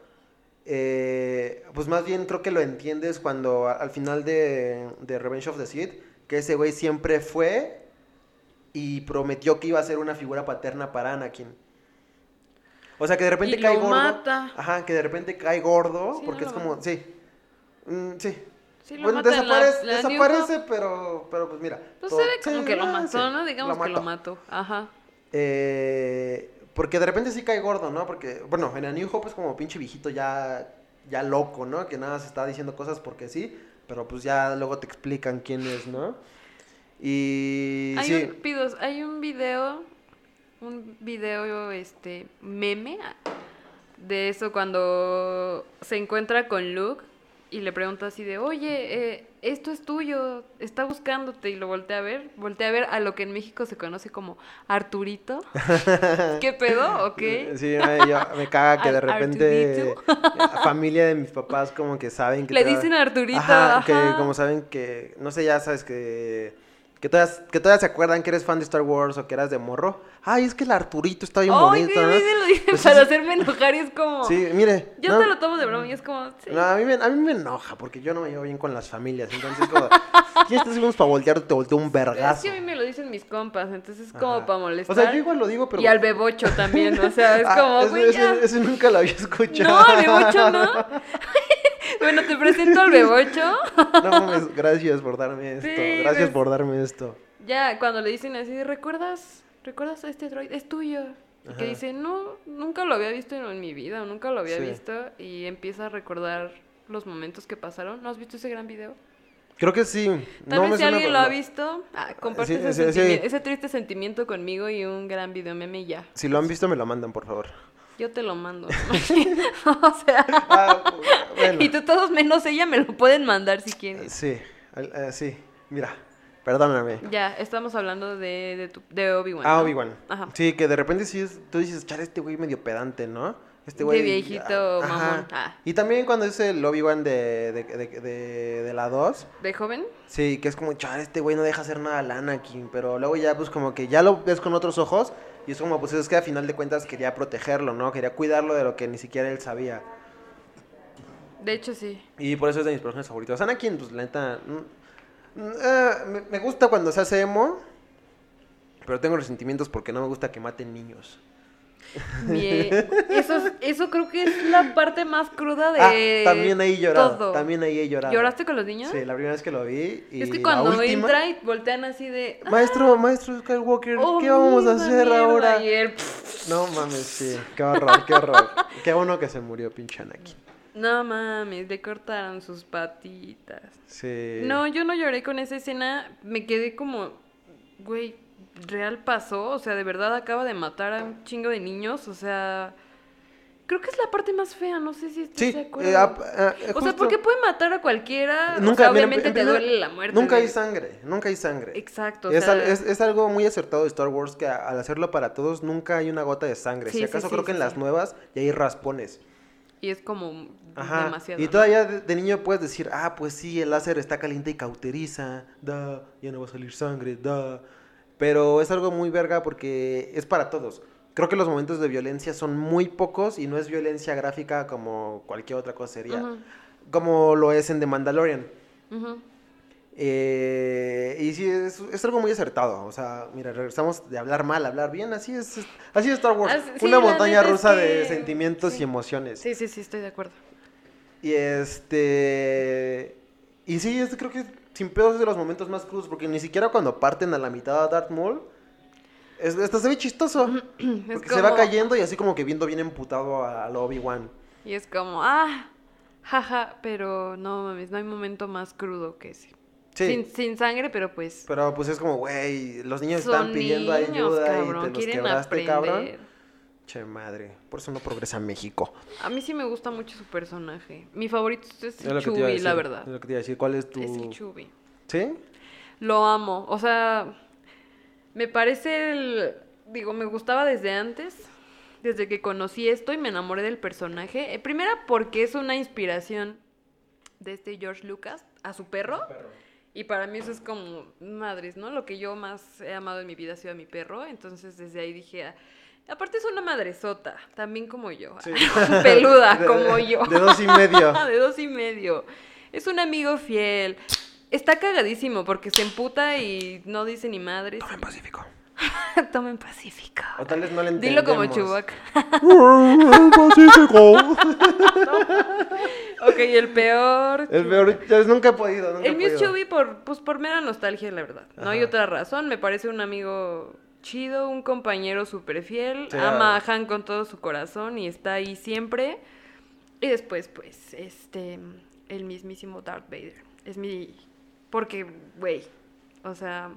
eh, pues más bien creo que lo entiendes cuando al final de, de Revenge of the Sith, que ese güey siempre fue y prometió que iba a ser una figura paterna para Anakin. O sea, que de repente Y cae lo gordo. mata. Ajá, que de repente cae gordo, Sí, porque no es como, sí. Mm, sí. Sí, lo bueno, mata en la- desaparece, la pero, pero pues mira. Pues todo- se ve como sí, que lo ah, mató, ¿no? Digamos que lo mató. mató. Ajá. Eh, porque de repente sí cae gordo, ¿no? Porque, bueno, en A New Hope es como pinche viejito ya, ya loco, ¿no? Que nada se está diciendo cosas porque sí, pero pues ya luego te explican quién es, ¿no? Y Hay, sí, un, pidos, hay un video, un video, este, meme de eso cuando se encuentra con Luke y le pregunta así de, oye, eh, esto es tuyo, está buscándote y lo voltea a ver, voltea a ver a lo que en México se conoce como Arturito. ¿Qué pedo? ¿O qué? sí, me, yo- me caga que de repente la familia de mis papás como que saben que... Le dicen Arturito, Ajá, ajá. que como saben que, no sé, ya sabes que... Que todavía, que todavía se acuerdan que eres fan de Star Wars o que eras de morro. Ay, es que el Arturito está bien Ay, bonito, sí, ¿no? sí, lo dicen Pues para sí. hacerme enojar y es como... Sí, mire. Yo no, te lo tomo de broma y es como... sí. no, a, mí me, a mí me enoja porque yo no me llevo bien con las familias. Entonces, como, ya estás segundos para voltear, te volteo un Es vergazo. que a mí me lo dicen mis compas, entonces es como Ajá. para O molestar. sea, yo igual lo digo, pero. Y al bebocho también, o sea, es Ah, como, ya. ese nunca lo había escuchado. No, al bebocho no. Bueno, te presento al bebocho. No mames, gracias por darme esto. Sí, gracias ves. por darme esto. Ya, cuando le dicen así, ¿recuerdas? ¿Recuerdas a este droid? Es tuyo. Y Ajá. que dice, no, nunca lo había visto en mi vida, o nunca lo había Sí. visto. Y empieza a recordar los momentos que pasaron. ¿No has visto ese gran video? Creo que sí. Tal no vez me si suena, alguien lo ha visto, ah, comparte Sí, ese, triste sentimiento conmigo y un gran video meme y ya. Si lo han visto, me lo mandan, por favor. Yo te lo mando. o sea, Ah, bueno. y tú todos menos ella me lo pueden mandar si quieren. Sí, al- eh, sí. Mira, perdóname. Ya, estamos hablando de, de, tu- de Obi-Wan. Ah, ¿no? Obi-Wan. Ajá. Sí, que de repente sí es, tú dices, chale, este güey medio pedante, ¿no? Este De güey. viejito ah, mamón. Ah. Y también cuando es el Obi-Wan de, de, de, de- de la 2, ¿De joven? sí, que es como, chale, este güey no deja hacer nada al Anakin, pero luego ya, pues como que ya lo ves con otros ojos y es como, pues es que a final de cuentas quería protegerlo, ¿no? Quería cuidarlo de lo que ni siquiera él sabía. De hecho, sí. Y por eso es de mis personajes favoritos. Anakin, pues la neta. mm, mm, eh, me, me gusta cuando se hace emo. Pero tengo resentimientos porque no me gusta que maten niños. Bien. Eso, es- eso creo que es la parte más cruda de ah, también ahí llorado. todo. También ahí he llorado. ¿Lloraste con los niños? Sí, la primera vez que lo vi. Y es que la cuando última- entra y voltean así de... "Ah, Maestro, maestro Skywalker, oh, ¿qué vamos a hacer mierda", ahora? No mames, sí. Qué horror, qué horror. qué bueno que se murió, pinche Anakin. no mames, le cortaron sus patitas. Sí. No, yo no lloré con esa escena. Me quedé como, güey, real pasó. O sea, de verdad acaba de matar a un chingo de niños. O sea, creo que es la parte más fea. No sé si estás Sí, de acuerdo. eh, ah, ah, eh, o sea, porque puede matar a cualquiera. Nunca, o sea, obviamente en te duele la muerte. Nunca hay sangre, nunca hay sangre. Exacto. o Es, sea, al- es, es algo muy acertado de Star Wars que a- al hacerlo para todos nunca hay una gota de sangre. Sí, si acaso sí, creo que sí, en las nuevas ya hay raspones. Y es como Ajá. demasiado. y ¿no? todavía de, de niño puedes decir, ah, pues sí, el láser está caliente y cauteriza, da, ya no va a salir sangre, da. Pero es algo muy verga porque es para todos. Creo que los momentos de violencia son muy pocos y no es violencia gráfica como cualquier otra cosa sería. Como lo es en The Mandalorian. Eh, y sí, es, es algo muy acertado. O sea, mira, regresamos de hablar mal a hablar bien. Así es, es- así es Star Wars. Así- Una montaña es rusa de sentimientos sí. y emociones. Sí, sí, sí, estoy de acuerdo. Y este. Y sí, creo que sin pedos es de los momentos más crudos. Porque ni siquiera cuando parten a la mitad a Darth Maul. Es, se ve chistoso. Porque se va cayendo y así como que viendo bien emputado a- al Obi-Wan. Y es como, ah, jaja, pero no mames, no hay momento más crudo que ese. Sí. Sin, sin sangre, pero pues Pero pues es como, güey, los niños están pidiendo niños, ayuda cabrón, y te los quebraste, aprender. cabrón. Che madre, por eso no progresa México. A mí sí me gusta mucho su personaje. Mi favorito es el Chubby, la verdad. Es lo que te iba a decir, ¿cuál es tu...? Es el Chubby. ¿Sí? Lo amo. O sea, me parece el... Digo, me gustaba desde antes, desde que conocí esto y me enamoré del personaje. Eh, primera porque es una inspiración de este George Lucas a su perro. Y para mí eso es como madres, ¿no? Lo que yo más he amado en mi vida ha sido a mi perro. Entonces desde ahí dije, ah, aparte es una madresota, también como yo. Sí. Peluda, De- como yo. De dos y medio. de dos y medio. Es un amigo fiel. Está cagadísimo porque se emputa y no dice ni madres. Toma en Pacífico. Tomen Pacífico. O tal vez no le Dilo como entendemos. Chewbacca. Pacífico. ok, el peor. El peor, nunca he podido, nunca El mío es. Chubby por, pues, por mera nostalgia, la verdad. No hay otra razón. Me parece un amigo chido, un compañero súper fiel. Sí, ama a Han con todo su corazón y está ahí siempre. Y después, pues, este, el mismísimo Darth Vader. Es mi... Porque, güey, o sea...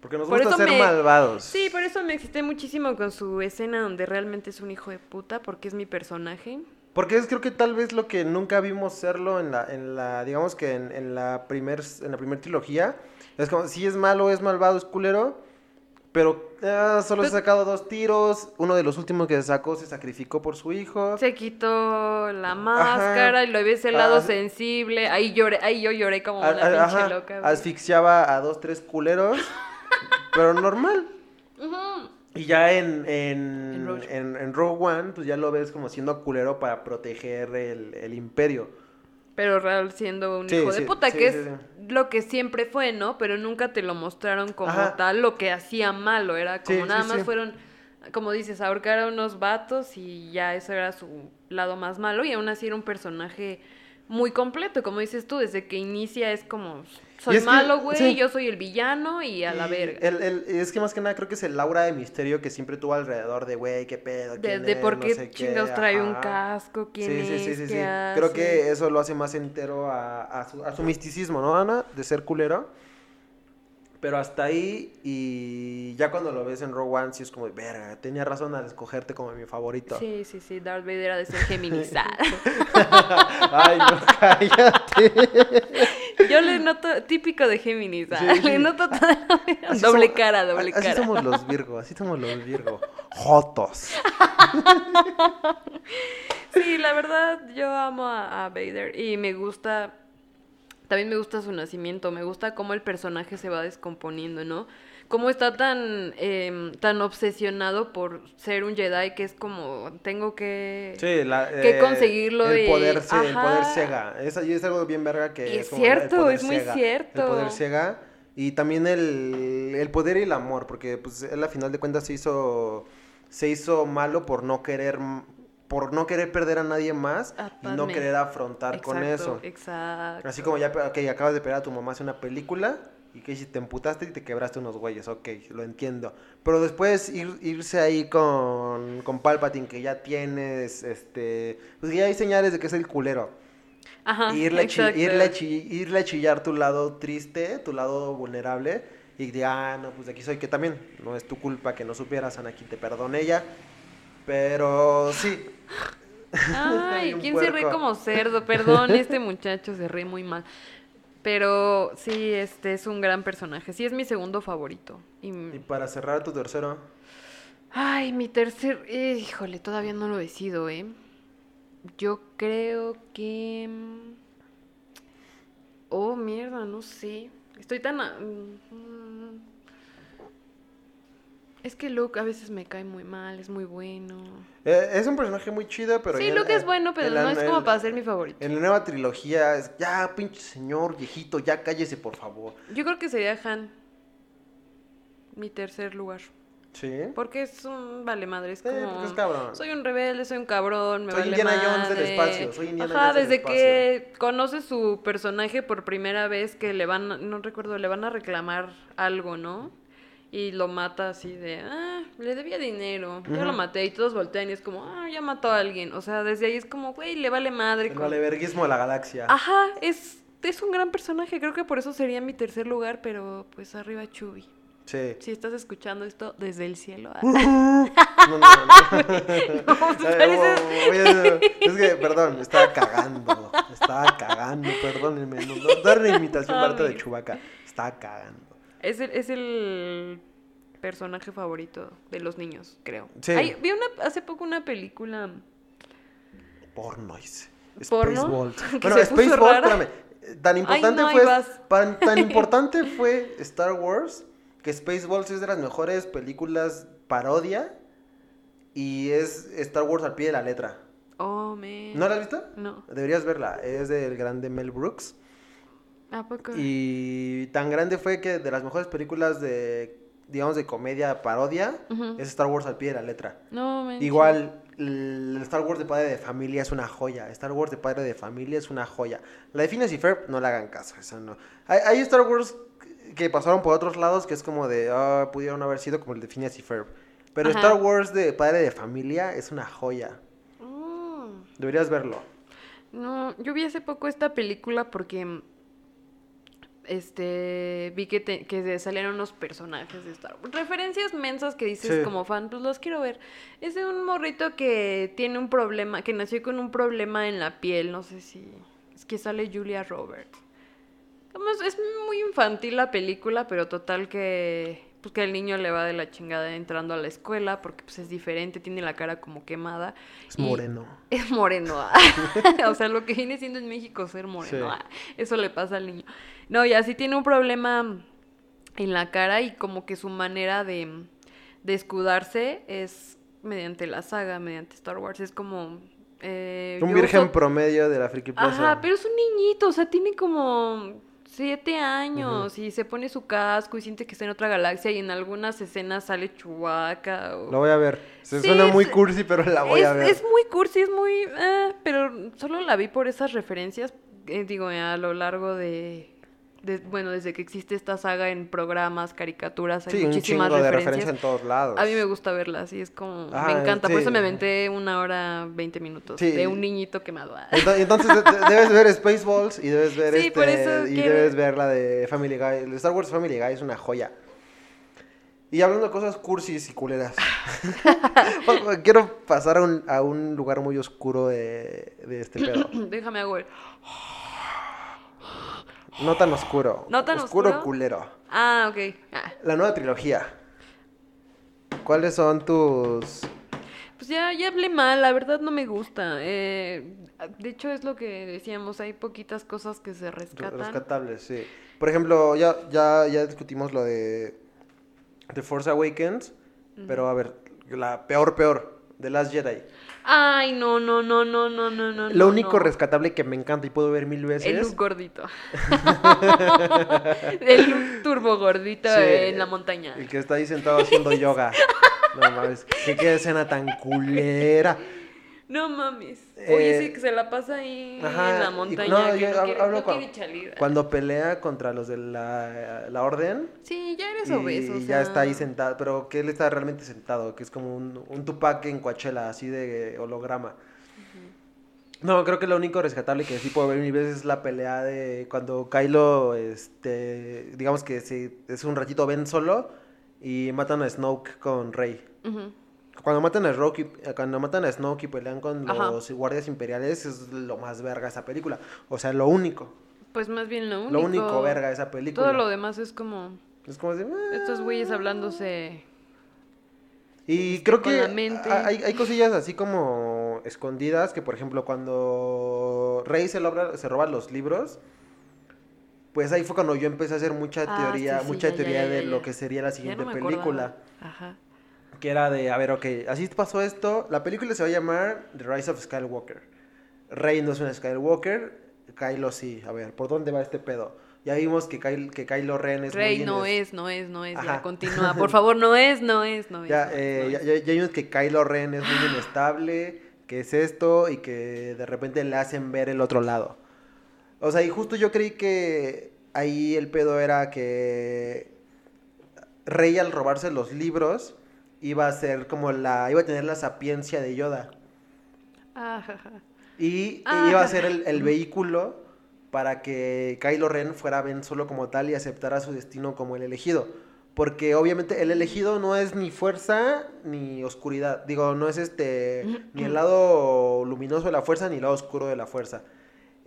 Porque nos Por gusta ser me- malvados. Sí, por eso me excité muchísimo con su escena donde realmente es un hijo de puta, porque es mi personaje. Porque es creo que tal vez lo que nunca vimos serlo en la, en la digamos que en, en la primer, en la primer trilogía. Es como, si es malo, es malvado, es culero. Pero ah, solo se ha sacado dos tiros. Uno de los últimos que se sacó se sacrificó por su hijo. Se quitó la máscara y lo ves el lado Ah, sensible. Ahí lloré, ahí yo lloré como A- una a- pinche ajá, loca. güey. asfixiaba a dos, tres culeros. pero normal. Y ya en, en, En Rogue. en, en Rogue One, pues ya lo ves como siendo culero para proteger el, el imperio. Pero real siendo un Sí, hijo de sí, puta, sí, que es lo que siempre fue, ¿no? Pero nunca te lo mostraron como Ajá. tal lo que hacía malo. Era como nada más fueron, como dices, ahorcar a unos vatos y ya eso era su lado más malo. Y aún así era un personaje muy completo. Como dices tú, desde que inicia es como, soy malo, güey, sí. yo soy el villano y a la verga. el- el- es que más que nada creo que es el aura de misterio que siempre tuvo alrededor de, güey, qué pedo, quién de es, por no qué qué, chingados trae un casco, quién Sí, es, sí, sí, sí, qué sí. Creo que eso lo hace más entero a, a su, a su misticismo, ¿no, Ana? De ser culero. Pero hasta ahí, y ya cuando lo ves en Rogue One, sí es como, verga, tenía razón al escogerte como mi favorito. Sí, sí, sí, Darth Vader ha de ser geminizada. Ay, no, cállate. Yo le noto, típico de Géminis, ¿ah? Sí, sí. le noto toda la vida. Así Doble somos- cara, doble así cara. somos los Virgo, así somos los Virgo. Jotos. Sí, la verdad, yo amo a, a Vader y me gusta, también me gusta su nacimiento, me gusta cómo el personaje se va descomponiendo, ¿no? Cómo está tan, em, tan obsesionado por ser un Jedi que es como, tengo que... Sí, la, Que eh, conseguirlo el y- poder, el poder ciega. Es, es algo bien verga que Y es como el cierto, poder es muy cierto. El poder ciega. Y también el, el poder y el amor, porque pues él a final de cuentas se hizo, se hizo malo por no querer, por no querer perder a nadie más A y no querer afrontar con eso. Exacto. Así como ya, ok, acabas de pegar a tu mamá hace una película y que si te emputaste y te quebraste unos güeyes, ok, lo entiendo. Pero después ir, irse ahí con, con Palpatine, que ya tienes, este, pues ya hay señales de que es el culero. Ajá, irle, a irle, a irle a chillar tu lado triste, tu lado vulnerable, y de, ah, no, pues de aquí soy, que también no es tu culpa que no supieras, Anakin, te perdone ella. Pero sí, Ay, ¿quién se ríe puerco. como cerdo? Perdón, este muchacho se ríe muy mal. Pero sí, este es un gran personaje. Sí, es mi segundo favorito. Y, y para cerrar tu tercero, ay, mi tercer... Híjole, todavía no lo decido, ¿eh? Yo creo que... Oh, mierda, no sé. Estoy tan... Es que Luke a veces me cae muy mal, es muy bueno. eh, es un personaje muy chido, pero... sí, Luke es bueno, pero no es como para ser mi favorito. En la nueva trilogía, es, ya, pinche señor viejito, ya cállese, por favor. Yo creo que sería Han. Mi tercer lugar. Sí. Porque es un vale madre, es como... porque es cabrón. Soy un rebelde, soy un cabrón, me Soy vale Indiana Jones del madre. espacio, soy Indiana Ajá, Jones del desde que conoce su personaje por primera vez que le van, a- no recuerdo, le van a reclamar algo, ¿no? Y lo mata así de, ah, le debía dinero, yo lo maté y todos voltean y es como, ah, ya mató a alguien. O sea, desde ahí es como, güey, le vale madre. El con- valeverguismo de la galaxia. Ajá, es es un gran personaje, creo que por eso sería mi tercer lugar, pero pues arriba Chubby. Sí. Si estás escuchando esto desde el cielo. ah. No, no, no. No, Ay, pareces- oh, es que, perdón, estaba cagando. Estaba cagando, perdónenme. No, no, dar una imitación Ah, barata de. Chubaca. Estaba cagando. Es el, es el personaje favorito de los niños, creo. Sí. Ay, vi una, hace poco una película. Pornois. ¿Porno? Spaceballs. Que Bueno, rara. espérame. Tan importante no, ahí fue. Tan, tan importante fue Star Wars que Spaceballs es de las mejores películas parodia. Y es Star Wars al pie de la letra. Oh, man. ¿No la has visto? No. Deberías verla. Es del grande Mel Brooks. ¿A poco? Y tan grande fue que de las mejores películas de, digamos, de comedia parodia, es Star Wars al pie de la letra. No, man. Igual, el Star Wars de padre de familia es una joya. Star Wars de padre de familia es una joya. La de Phineas y Ferb, no le hagan caso, esa no. Hay, hay Star Wars que pasaron por otros lados que es como de, ah, pudieron haber sido como el de Phineas y Ferb. Pero Ajá. Star Wars de padre de familia es una joya. Oh. Deberías verlo. No, yo vi hace poco esta película porque este vi que, te- que salieron unos personajes de Star Wars. Referencias mensas que dices Sí. como fan, pues los quiero ver. Es de un morrito que tiene un problema, que nació con un problema en la piel, no sé si es que sale Julia Roberts. Como es, es muy infantil la película, pero total que pues que el niño le va de la chingada entrando a la escuela porque pues es diferente, tiene la cara como quemada. Es moreno. es moreno. ah. o sea, lo que viene siendo en México ser moreno. Sí. ah. Eso le pasa al niño. No, y así tiene un problema en la cara y como que su manera de, de escudarse es mediante la saga, mediante Star Wars. Es como... eh, Un virgen uso- promedio de la Friki Plaza. Ajá, pero es un niñito, o sea, tiene como siete años y se pone su casco y siente que está en otra galaxia y en algunas escenas sale Chewbacca o... La voy a ver. Se Sí, suena muy es- cursi, pero la voy es, a ver. es muy cursi, es muy... ah, pero solo la vi por esas referencias, eh, digo, a lo largo de, de- Bueno, desde que existe esta saga en programas, caricaturas, hay Sí, un muchísimas chingo de referencias. referencia en todos lados. A mí me gusta verla, así es como... Ah, me encanta, por eso me aventé una hora, 20 minutos Sí. de un niñito quemado. Ento- Entonces de- de- debes ver Spaceballs y debes ver este por eso y debes ver la de Family Guy. Star Wars Family Guy es una joya. Y hablando de cosas cursis y culeras. quiero pasar a un, a un lugar muy oscuro de, de este pedo. Déjame hago el... No tan oscuro. ¿No tan oscuro? oscuro? culero. Ah, ok. Ah, La nueva trilogía. ¿Cuáles son tus Pues ya, ya hablé mal, la verdad no me gusta. Eh, de hecho es lo que decíamos, hay poquitas cosas que se rescatan. rescatables? Sí. Por ejemplo, ya, ya, ya discutimos lo de The Force Awakens, pero a ver, la peor, peor, The Last Jedi. Ay, no, no, no, no, no, no, no. Lo único no. rescatable que me encanta y puedo ver mil veces. El look gordito. el look turbo gordito Sí, en la montaña. El que está ahí sentado haciendo yoga. No mames, que qué escena tan culera. No mames. Oye, Eh, sí, que se la pasa ahí Ajá, en la y- montaña. no, que yo no hab- quiere, hablo no. Cuando pelea contra los de la, la orden. Sí, ya eres Y obeso. o ya sea, está ahí sentado, pero que él está realmente sentado, que es como un, un Tupac en Coachella, así de holograma. No, creo que lo único rescatable que sí puedo ver mil veces es la pelea de cuando Kylo, este, digamos que se, es un ratito ven solo y matan a Snoke con Rey. ujú. Cuando matan a Snoke y, cuando matan a Snoke y pelean con Ajá. los guardias imperiales es lo más verga esa película. O sea, lo único, Pues más bien lo único. lo único verga esa película. Todo lo demás es como Es como de, "Ah". estos güeyes hablándose. Y este, creo que hay, hay cosillas así como escondidas que, por ejemplo, cuando Rey se, logra- se roba los libros, pues ahí fue cuando yo empecé a hacer mucha Ah, teoría, sí, sí, mucha ya, teoría ya, de lo que sería la siguiente no película. Ajá. Que era de, a ver, ok, así pasó esto. La película se va a llamar The Rise of Skywalker. Rey no es una Skywalker, Kylo sí. A ver, ¿por dónde va este pedo? Ya vimos que, Kylo, que Kylo Ren es Rey no es, no es, no es. Ajá. Ya continúa. Por favor, no es, no es, no es. Ya, no eh, no ya, es. ya- ya vimos que Kylo Ren es muy inestable, que es esto y que de repente le hacen ver el otro lado. O sea, y justo yo creí que ahí el pedo era que Rey al robarse los libros iba a ser como la, iba a tener la sapiencia de Yoda. Ajaja. Y Ah. iba a ser el, el vehículo para que Kylo Ren fuera Ben Solo como tal y aceptara su destino como el elegido. Porque obviamente el elegido no es ni fuerza ni oscuridad. Digo, no es este ni el lado luminoso de la fuerza ni el lado oscuro de la fuerza.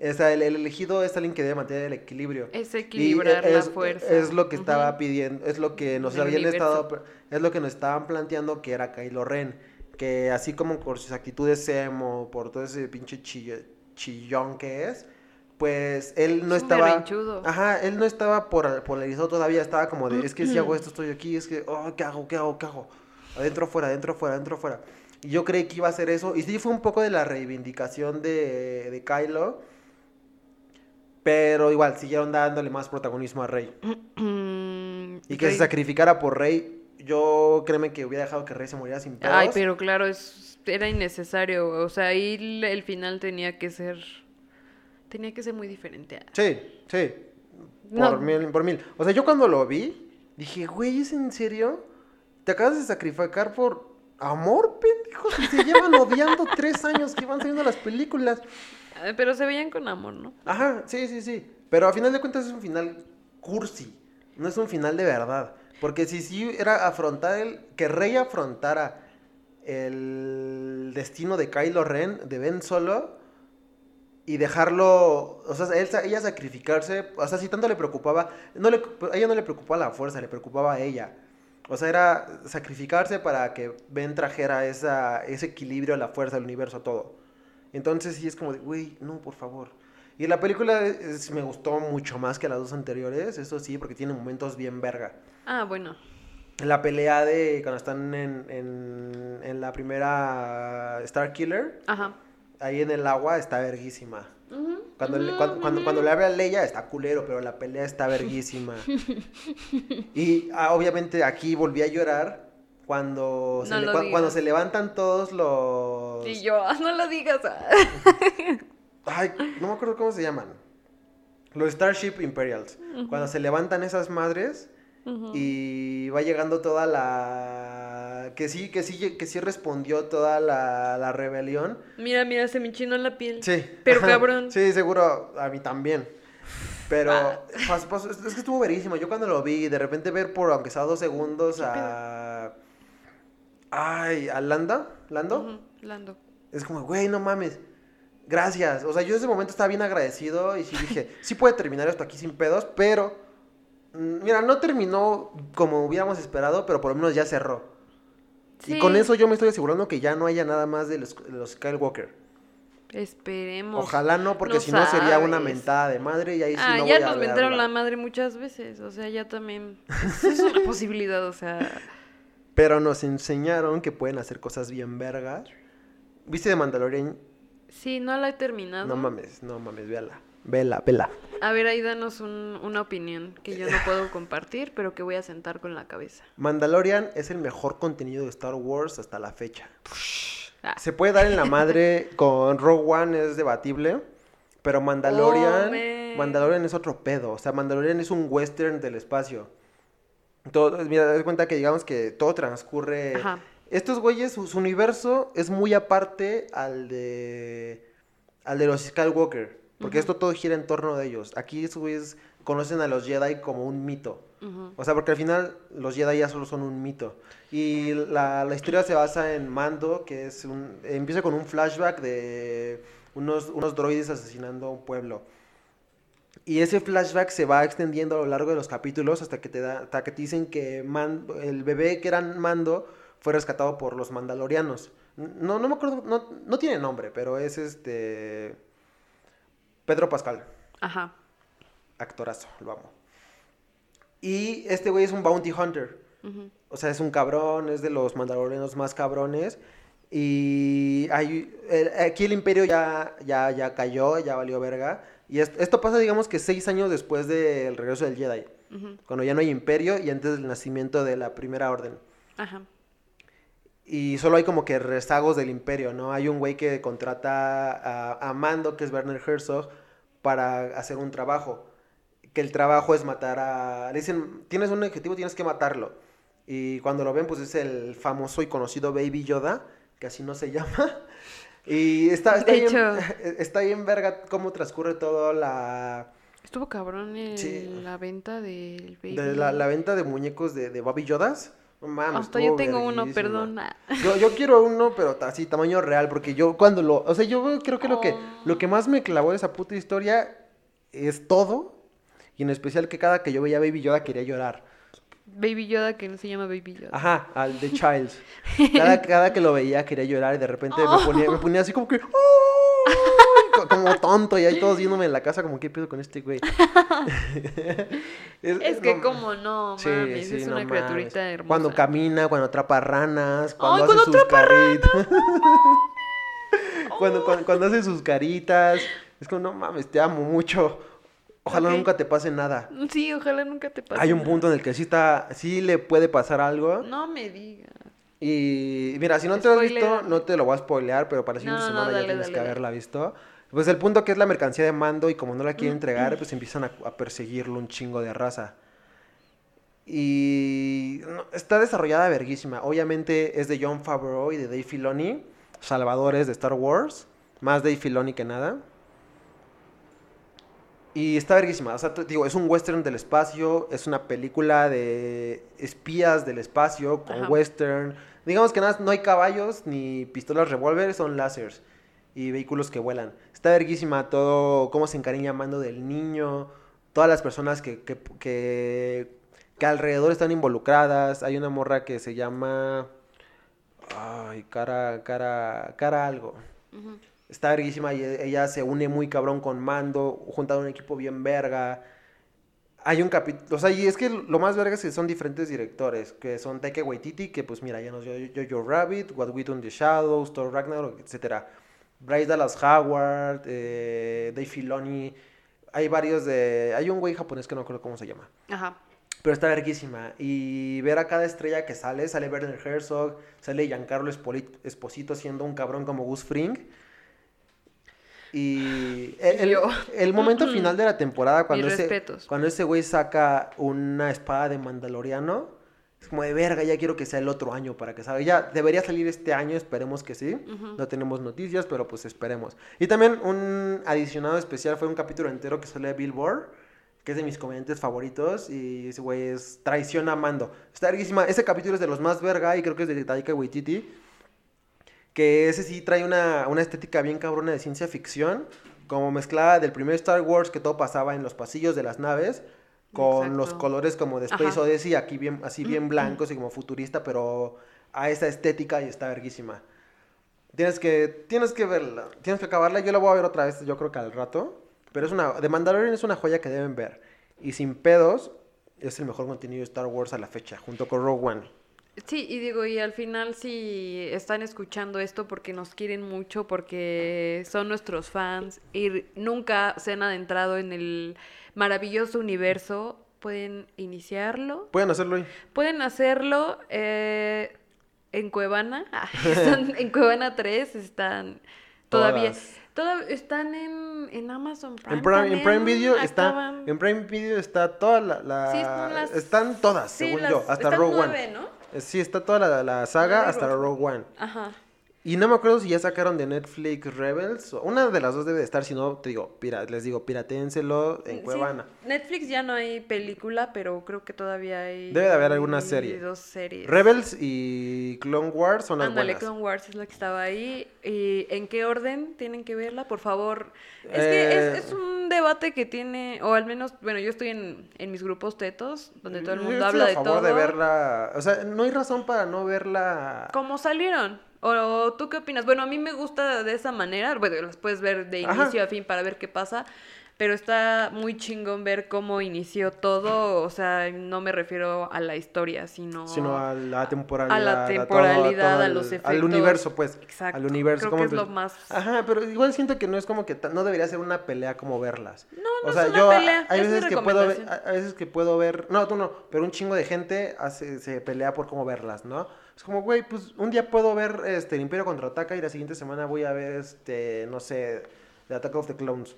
O sea, el, el elegido es alguien que debe mantener el equilibrio. Es equilibrar es, la fuerza. Es lo que estaba pidiendo, es lo que nos Del habían universo. estado, es lo que nos estaban planteando que era Kylo Ren, que así como por sus actitudes emo, por todo ese pinche chille- chillón que es, pues él no Es estaba, berrinchudo. ajá, él no estaba por, polarizado todavía, estaba como de, es que si hago esto estoy aquí, es que, oh, ¿qué hago, qué hago, qué hago? Adentro, fuera, adentro, fuera, adentro, fuera. Y yo creí que iba a ser eso, y sí fue un poco de la reivindicación de, de Kylo, pero igual, siguieron dándole más protagonismo a Rey. Y que Rey- se sacrificara por Rey, yo créeme que hubiera dejado que Rey se muriera sin pedos. Ay, pero claro, es, era innecesario. O sea, ahí el, el final tenía que ser. Tenía que ser muy diferente. a- Sí, sí. Por No. mil, por mil. O sea, yo cuando lo vi, dije, güey, ¿es en serio? ¿Te acabas de sacrificar por amor, pendejos? Y se llevan odiando tres años que van saliendo las películas. Ah, Pero se veían con amor, ¿no? Ajá, sí, sí, sí. Pero a final de cuentas es un final cursi. No es un final de verdad. Porque si sí era afrontar el. Que Rey afrontara el destino de Kylo Ren, de Ben Solo. Y dejarlo. O sea, él, ella sacrificarse. O sea, si tanto le preocupaba. No le, a ella no le preocupaba la fuerza, le preocupaba a ella. O sea, era sacrificarse para que Ben trajera esa, ese equilibrio a la fuerza, al universo, todo. Entonces sí es como de, güey, no, por favor. Y la película es- me gustó mucho más que las dos anteriores, eso sí, porque tiene momentos bien verga. Ah, bueno. La pelea de cuando están en, en, en la primera Star Killer, Ajá. ahí en el agua está verguísima. Cuando, le, cuando, cuando, cuando le habla a Leia está culero, pero la pelea está verguísima. y ah, obviamente aquí volví a llorar cuando, se le- cuando se levantan todos los... Y yo, ah, no lo digas. Ay, no me acuerdo cómo se llaman. Los Starship Imperials. Cuando se levantan esas madres y va llegando toda la... Que sí, que sí, que sí respondió toda la, la rebelión. Mira, mira, se me enchinó la piel. Sí. Pero cabrón. Sí, seguro, a mí también. Pero Ah. pas- pas- es es que estuvo verísimo. Yo cuando lo vi, de repente ver por, aunque sea dos segundos, a... Ay, a Landa, Lando. Lando. Es como, güey, no mames. Gracias. O sea, yo en ese momento estaba bien agradecido y sí dije, sí puede terminar esto aquí sin pedos, pero. mm, Mira, no terminó como hubiéramos esperado, pero por lo menos ya cerró. Y Sí. con eso yo me estoy asegurando que ya no haya nada más de los, de los Skywalker. Esperemos. Ojalá no, porque No si no sería una mentada de madre y ahí sí ah, no ya voy a nos vendieron verla. la madre muchas veces. O sea, ya también. Es una posibilidad, o sea. Pero nos enseñaron que pueden hacer cosas bien vergas. ¿Viste de Mandalorian? Sí, no la he terminado. No mames, no mames, véala. Vela, vela. A ver, ahí danos un- una opinión que yo no puedo compartir, pero que voy a sentar con la cabeza. Mandalorian es el mejor contenido de Star Wars hasta la fecha. Ah, Se puede dar en la madre con Rogue One, es debatible. Pero Mandalorian. Mandalorian es otro pedo. O sea, Mandalorian es un western del espacio. Todo, mira, das cuenta que digamos que todo transcurre. Ajá. Estos güeyes, su, su universo es muy aparte al de. al de los Skywalker. Porque esto todo gira en torno de ellos. Aquí esos güeyes conocen a los Jedi como un mito. O sea, porque al final los Jedi ya solo son un mito. Y la, la historia se basa en Mando, que es un... Empieza con un flashback de unos, unos droides asesinando a un pueblo. Y ese flashback se va extendiendo a lo largo de los capítulos hasta que te, da, hasta que te dicen que Mando- el bebé que era Mando fue rescatado por los mandalorianos. No, no me acuerdo, no, no tiene nombre, pero es este... Pedro Pascal Ajá. actorazo, lo amo. Y este güey es un bounty hunter. O sea, es un cabrón, es de los mandalorianos más cabrones. Y hay, el- aquí el imperio ya, ya, ya cayó, ya valió verga. Y es- esto pasa, digamos que seis años después del regreso del Jedi. Cuando ya no hay imperio y antes del nacimiento de la primera orden. Ajá. Y solo hay como que rezagos del imperio, ¿no? Hay un güey que contrata a, a Mando, que es Werner Herzog, para hacer un trabajo. Que el trabajo es matar a... Le dicen, tienes un objetivo, tienes que matarlo. Y cuando lo ven, pues es el famoso y conocido Baby Yoda, que así no se llama. Y está, está, De bien, hecho. está bien verga cómo transcurre todo la, Estuvo cabrón el- Sí. la venta del baby. de la, la venta de muñecos de, de Baby Yodas. No mames, Hasta yo tengo uno. Ah. Yo, yo quiero uno, pero así, tamaño real, porque yo cuando lo... O sea, yo creo que lo que, Oh. lo que más me clavó de esa puta historia es todo. Y en especial que cada que yo veía a Baby Yoda quería llorar. Baby Yoda que no se llama Baby Yoda. Ajá, al The Childs. Cada, cada que lo veía quería llorar y de repente Oh. me, ponía, me ponía así como que... Co- Como tonto y ahí todos viéndome en la casa como, ¿qué pedo con este güey? Es que no- como no, mames, sí, es no una mames. criaturita hermosa. Cuando camina, cuando atrapa ranas, cuando ¡Ay, hace cuando sus caritas. cuando, cuando, cuando hace sus caritas. Es como, no mames, te amo mucho. Ojalá nunca te pase nada. Sí, ojalá nunca te pase. Hay un nada. punto en el que sí está, sí le puede pasar algo. No me digas. Y mira, si no te lo has visto, no te lo voy a spoilear, pero para No, siguiente no, semana ya tienes dale, que dale. haberla visto. Pues el punto que es la mercancía de mando y como no la quieren entregar, pues empiezan a, a perseguirlo un chingo de raza. Y no, está desarrollada verguísima. Obviamente es de John Favreau y de Dave Filoni, salvadores de Star Wars. Más Dave Filoni que nada. Y está verguísima. O sea, te digo, es un western del espacio. Es una película de espías del espacio con Ajá. western. Digamos que nada, no hay caballos ni pistolas revólver, son láseres y vehículos que vuelan. Está verguísima todo, cómo se encariña Mando del niño, todas las personas que, que, que, que alrededor están involucradas. Hay una morra que se llama... Ay, cara, cara, cara algo. Ujú. Está verguísima y e- ella se une muy cabrón con Mando, junta un equipo bien verga. Hay un capítulo, o sea, y es que lo más verga es que son diferentes directores, que son Taika Waititi, que pues mira, ya nos dio Jojo Rabbit, What We Do in the Shadows, Thor Ragnarok, etcétera. Bryce Dallas Howard, eh, Dave Filoni, hay varios de... Hay un güey japonés que no recuerdo cómo se llama. Ajá. Pero está verguísima. Y ver a cada estrella que sale, sale Werner Herzog, sale Giancarlo Esposito siendo un cabrón como Gus Fring. Y el, el- Yo. el momento final de la temporada, cuando Mis ese, respetos. cuando ese güey saca una espada de Mandaloriano, es como de verga, ya quiero que sea el otro año para que salga. Ya debería salir este año, esperemos que sí. No tenemos noticias, pero pues esperemos. Y también un adicionado especial fue un capítulo entero que sale de Billboard, que es de mis comediantes favoritos. Y ese güey es Traición a Mando. Está verguísima. Ese capítulo es de los más verga y creo que es de Taika Waititi. Que ese sí trae una, una estética bien cabrona de ciencia ficción. Como mezclada del primer Star Wars, que todo pasaba en los pasillos de las naves. Con los colores como de Space Ajá. Odyssey, aquí bien, así bien blancos y como futurista, pero a esa estética y está verguísima. Tienes que, tienes que verla, tienes que acabarla. Yo la voy a ver otra vez, yo creo que al rato. Pero es una, The Mandalorian es una joya que deben ver. Y sin pedos, es el mejor contenido de Star Wars a la fecha, junto con Rogue One. Sí, y digo, y al final si están escuchando esto porque nos quieren mucho, porque son nuestros fans y nunca se han adentrado en el maravilloso universo, pueden iniciarlo, Pueden hacerlo ahí. pueden hacerlo eh, en Cuevana, están en Cuevana 3, están todavía, Todas. Toda- están en, en Amazon Prime. En Prime, en Prime Video está, acaban- en Prime Video está toda la, la- Sí, están las- están todas, sí, según las- yo, hasta están Rogue nueve, One. ¿no? Sí, está toda la, la saga hasta Rogue One. Ajá. Y no me acuerdo si ya sacaron de Netflix Rebels. Una de las dos debe de estar, si no, te digo, pira- les digo, piratéenselo en Sí, Cuevana. Netflix ya no hay película, pero creo que todavía hay. Debe de haber alguna serie. Dos series. Rebels y Clone Wars son las Ándale, buenas. Clone Wars es la que estaba ahí. ¿Y en qué orden tienen que verla? Por favor. Es Eh, que es, es un debate que tiene, o al menos, bueno, yo estoy en, en mis grupos tetos, donde todo el Yo mundo estoy habla a de favor todo. de verla. O sea, no hay razón para no verla. ¿Cómo salieron? ¿O tú qué opinas? Bueno, a mí me gusta de esa manera. Bueno, las puedes ver de Ajá. inicio a fin para ver qué pasa. Pero está muy chingón ver cómo inició todo. O sea, no me refiero a la historia, sino... Sino a la temporalidad. A la temporalidad, todo a el- los Al efectos. universo, pues. Exacto. Al universo. Creo ¿cómo que es lo más... Ajá, pero igual siento que no es como que no debería ser una pelea como verlas. No, no o sea, es una yo pelea, hay es veces que puedo ver, veces que puedo ver, no, tú no, pero un chingo de gente hace, se pelea por cómo verlas, ¿no? Es como, güey, pues un día puedo ver este el Imperio contraataca y la siguiente semana voy a ver este, no sé, The Attack of the Clones.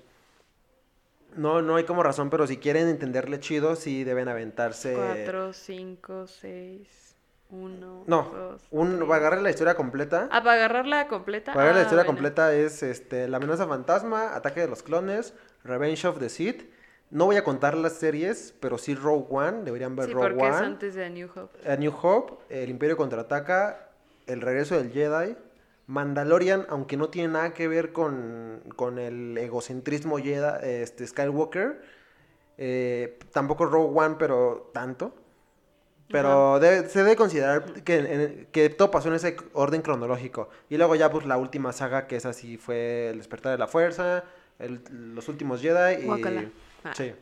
No, no hay como razón, pero si quieren entenderle chido, sí deben aventarse. Cuatro, cinco, seis... Uno, No, dos, un, para agarrar la historia completa. Ah, para agarrarla completa. Para agarrar la Ah, historia bueno. completa es este, La amenaza fantasma, Ataque de los clones, Revenge of the Sith. No voy a contar las series, pero sí Rogue One, deberían ver Sí, Rogue porque es One. antes de A New Hope. A New Hope, El Imperio contraataca, El regreso del Jedi, Mandalorian, aunque no tiene nada que ver con, con el egocentrismo Jedi, este, Skywalker, eh, tampoco Rogue One, pero tanto. Pero debe- se debe considerar que, en- que todo pasó en ese orden cronológico. Y luego ya pues la última saga que es así fue El despertar de la fuerza, el- los últimos Jedi y... Ah. Sí,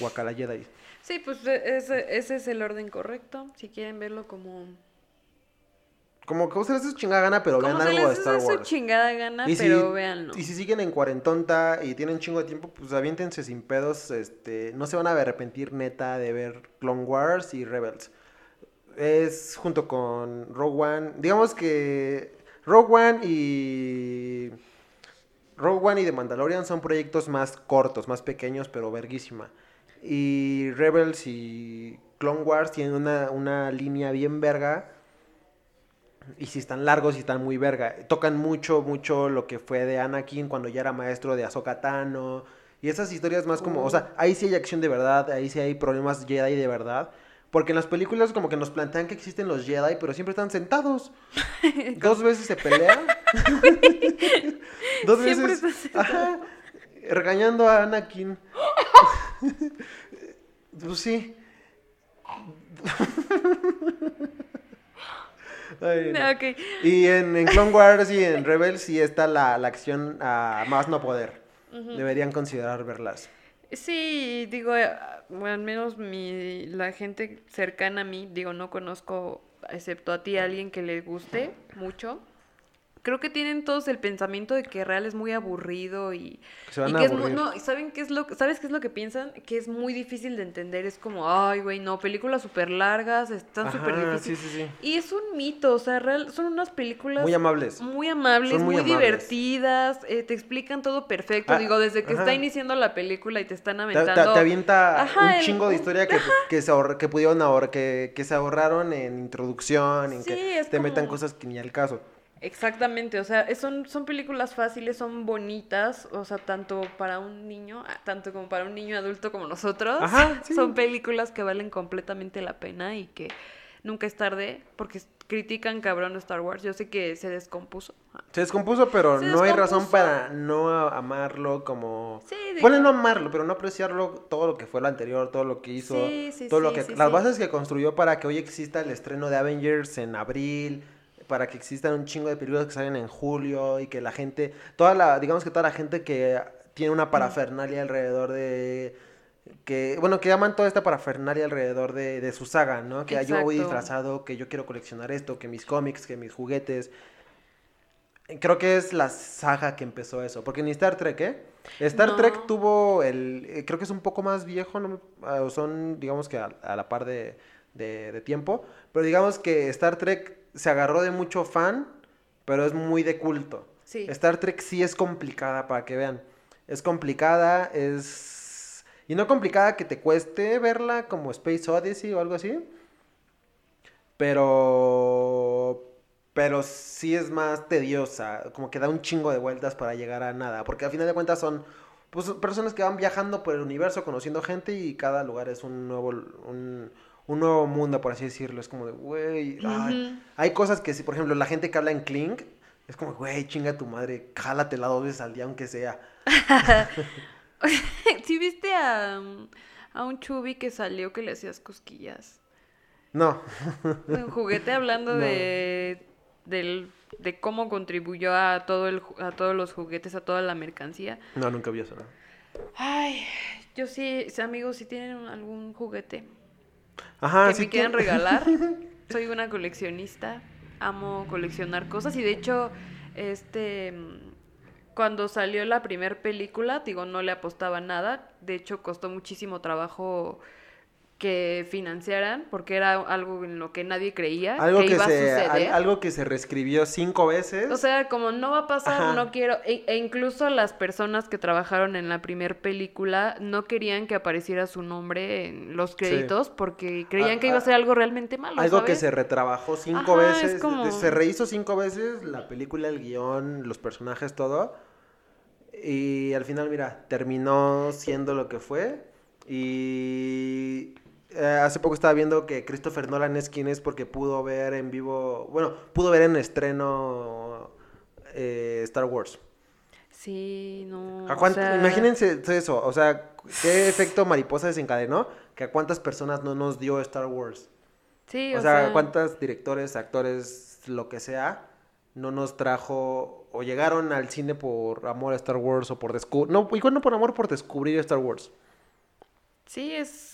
Guacala Jedi. Sí, pues e- ese, ese es el orden correcto. Si quieren verlo como. Como que ustedes su chingada gana, pero vean algo de Star hace su Wars. chingada gana, Y si, pero véanlo. y si siguen en cuarentonta y tienen chingo de tiempo, pues aviéntense sin pedos, este, no se van a arrepentir neta de ver Clone Wars y Rebels. Es junto con Rogue One, digamos que Rogue One y Rogue One y The Mandalorian son proyectos más cortos, más pequeños, pero verguísima. Y Rebels y Clone Wars tienen una, una línea bien verga. Y si están largos y están muy verga. Tocan mucho, mucho lo que fue de Anakin cuando ya era maestro de Ahsoka Tano. Y esas historias más como, o sea, ahí sí hay acción de verdad, ahí sí hay problemas Jedi de verdad. Porque en las películas como que nos plantean que existen los Jedi, pero siempre están sentados. Dos veces se pelean. Dos Siempre veces. Ajá, regañando a Anakin. pues sí. Ay, no. Ok. Y en, en Clone Wars y en Rebels sí está la, la acción a más no poder. Deberían considerar verlas. Sí, digo, al menos mi, la gente cercana a mí, digo, no conozco, excepto a ti, a alguien que le guste mucho. Creo que tienen todos el pensamiento de que Real es muy aburrido y, Que se van y a que es muy, no, ¿y ¿saben qué es lo sabes qué es lo que piensan? Que es muy difícil de entender, es como, ay, güey, no, películas súper largas, están súper difíciles. sí, sí, sí. Y es un mito, o sea, real, son unas películas Muy amables. muy amables, Son muy muy, amables. divertidas, eh, te explican todo perfecto. Ah, Digo, desde que ajá. está iniciando la película y te están Te, aventando. te- te avienta Ajá, un el- chingo de un- historia que, que, se ahorra- que pudieron ahorrar, que, que se ahorraron en introducción, en que te metan como- cosas que ni al caso. Exactamente, o sea, son, son películas fáciles, son bonitas, o sea, tanto para un niño, tanto como para un niño adulto como nosotros. Ajá, sí. Son películas que valen completamente la pena y que nunca es tarde, porque critican cabrón Star Wars. Yo sé que se descompuso. Se descompuso, pero Se no hay razón para no amarlo como... Sí, Bueno, no amarlo, pero no apreciarlo todo lo que fue lo anterior, todo lo que hizo, Sí, sí, todo lo que... las bases que construyó para que hoy exista el estreno de Avengers en abril, para que existan un chingo de películas que salen en julio y que la gente, toda la, digamos que toda la gente que tiene una parafernalia alrededor de... Que, bueno, que aman toda esta parafernalia alrededor de, de su saga, ¿no? Que yo voy Exacto. disfrazado, que yo quiero coleccionar esto, que mis cómics, que mis juguetes. Creo que es la saga que empezó eso. Porque ni Star Trek, ¿eh? Star No. Trek tuvo el. eh, Creo que es un poco más viejo, ¿no? ah, o son, digamos que a, a la par de, de- de tiempo. Pero digamos que Star Trek se agarró de mucho fan, pero es muy de culto. Sí. Star Trek sí es complicada para que vean. Es complicada, es. Y no complicada que te cueste verla como Space Odyssey o algo así. Pero. Pero sí es más tediosa. Como que da un chingo de vueltas para llegar a nada. Porque al final de cuentas son. Pues personas que van viajando por el universo, conociendo gente y cada lugar es un nuevo, un, un nuevo mundo, por así decirlo. Es como de, güey, hay cosas que, si por ejemplo, la gente que habla en Kling, es como, güey, chinga tu madre, jálatela dos veces al día, aunque sea. ¿Sí viste a, a un chubi que salió que le hacías cosquillas? No, Un juguete hablando No. de, del- de cómo contribuyó a, todo el, a todos los juguetes, a toda la mercancía. no, nunca vi eso. ¿no? Ay, yo sí, sí, amigos, si tienen algún juguete Ajá, que sí me quieran que- regalar, soy una coleccionista, amo coleccionar cosas y de hecho, este, cuando salió la primer película, digo, no le apostaba nada, de hecho costó muchísimo trabajo que financiaran, porque era algo en lo que nadie creía Algo que, que, iba se, a al- suceder. algo que se reescribió cinco veces. O sea, como no va a pasar, Ajá. no quiero. E, e incluso las personas que trabajaron en la primer película no querían que apareciera su nombre en los créditos porque creían Ah, que iba a ah, ser algo realmente malo. algo que se retrabajó cinco Ajá, veces. como- Se rehizo cinco veces la película, el guion, los personajes, todo. Y al final, mira, terminó siendo lo que fue. Y eh, hace poco estaba viendo que Christopher Nolan es quien es porque pudo ver en vivo, bueno, pudo ver en estreno eh, Star Wars. Sí, no. ¿A o cuánt- sea, Imagínense eso, o sea, qué efecto mariposa desencadenó que a cuántas personas no nos dio Star Wars. Sí, O sea, cuántos directores, actores, lo que sea, no nos trajo o llegaron al cine por amor a Star Wars o por descubrir, no, igual no por amor, por descubrir Star Wars. Sí, es.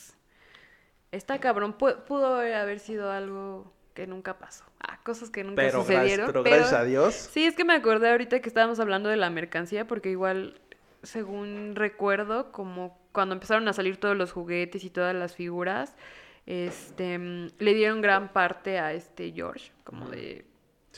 Está cabrón. Pu- pudo haber sido algo que nunca pasó. Ah, cosas que nunca Pero, gracias, sucedieron. pero pero- gracias a Dios. Sí, es que me acordé ahorita que estábamos hablando de la mercancía, porque igual, según recuerdo, como cuando empezaron a salir todos los juguetes y todas las figuras, este, mm, le dieron gran parte a este George, como de,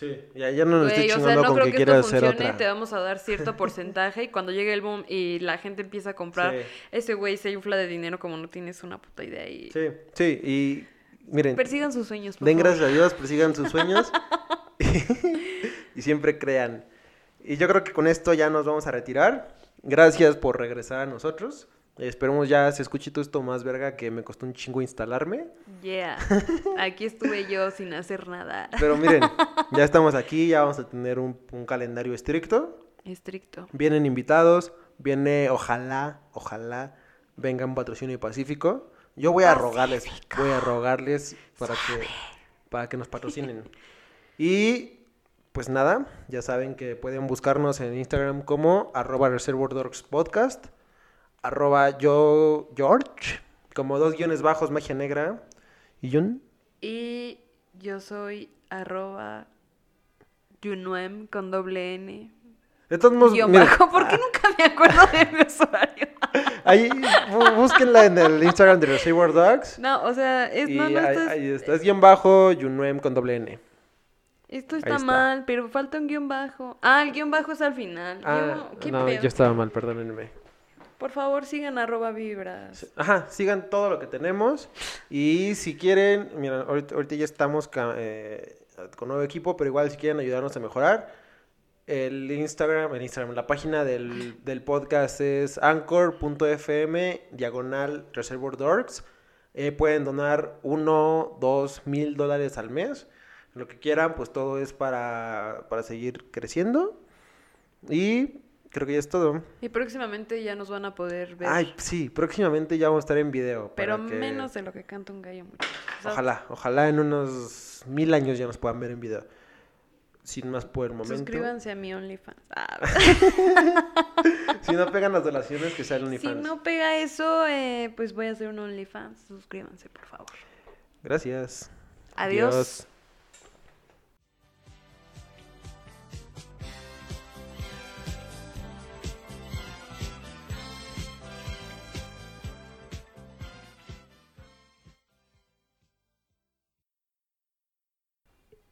Sí, ya, ya no nos estoy güey, o sea, chingando no con creo que que quiera esto hacer funcione, otra. te vamos a dar cierto porcentaje y cuando llegue el boom y la gente empieza a comprar, Sí. ese güey se infla de dinero como no tienes una puta idea y Sí, sí, y miren, persigan sus sueños, por den favor. gracias a Dios, persigan sus sueños y siempre crean. Y yo creo que con esto ya nos vamos a retirar. Gracias por regresar a nosotros. Esperemos ya se escuche todo esto más verga que me costó un chingo instalarme. Yeah, aquí estuve yo sin hacer nada. Pero miren, ya estamos aquí, ya vamos a tener un, un calendario estricto. Estricto. Vienen invitados, viene, ojalá, ojalá vengan patrocinio Pacífico. Yo voy a rogarles, voy a rogarles para que, para que nos patrocinen. Y pues nada, ya saben que pueden buscarnos en Instagram como arroba Reservoir Dogs Podcast, arroba yo George, como dos guiones bajos, magia negra. ¿Y Jun? Y yo soy arroba Yunuem con doble N. De todos modos, Guión miren, bajo, ¿por qué nunca me acuerdo de mi usuario? ahí bú- búsquenla en el Instagram de Reservoir Dogs. No, o sea, es, no, no, ahí, esto, es- ahí está, es guion bajo, Yunuem con doble N. esto está, está. mal, pero falta un guion bajo. Ah, el guion bajo es al final. Ah, Yo- ¿Qué no, pedo? yo estaba mal, perdónenme. Por favor, sigan arroba vibras. Ajá, sigan todo lo que tenemos. Y si quieren, mira, ahorita, ya estamos eh, con nuevo equipo, pero igual si quieren ayudarnos a mejorar, el Instagram, el Instagram, la página del, del podcast es anchor.fm diagonal Reservoir Dorks. Eh, pueden donar uno, dos mil dólares al mes. Lo que quieran, pues todo es para, para seguir creciendo. Y creo que ya es todo. Y próximamente ya nos van a poder ver. Ay, sí, próximamente ya vamos a estar en video. pero para que- menos de lo que canta un gallo, muchachos. O sea, Ojalá, ojalá en unos mil años ya nos puedan ver en video. Sin más por el momento. Suscríbanse a mi OnlyFans. Ah, Si no pegan las donaciones, que sea el si OnlyFans. no pega eso, eh, pues voy a hacer un OnlyFans. Suscríbanse, por favor. Gracias. Adiós.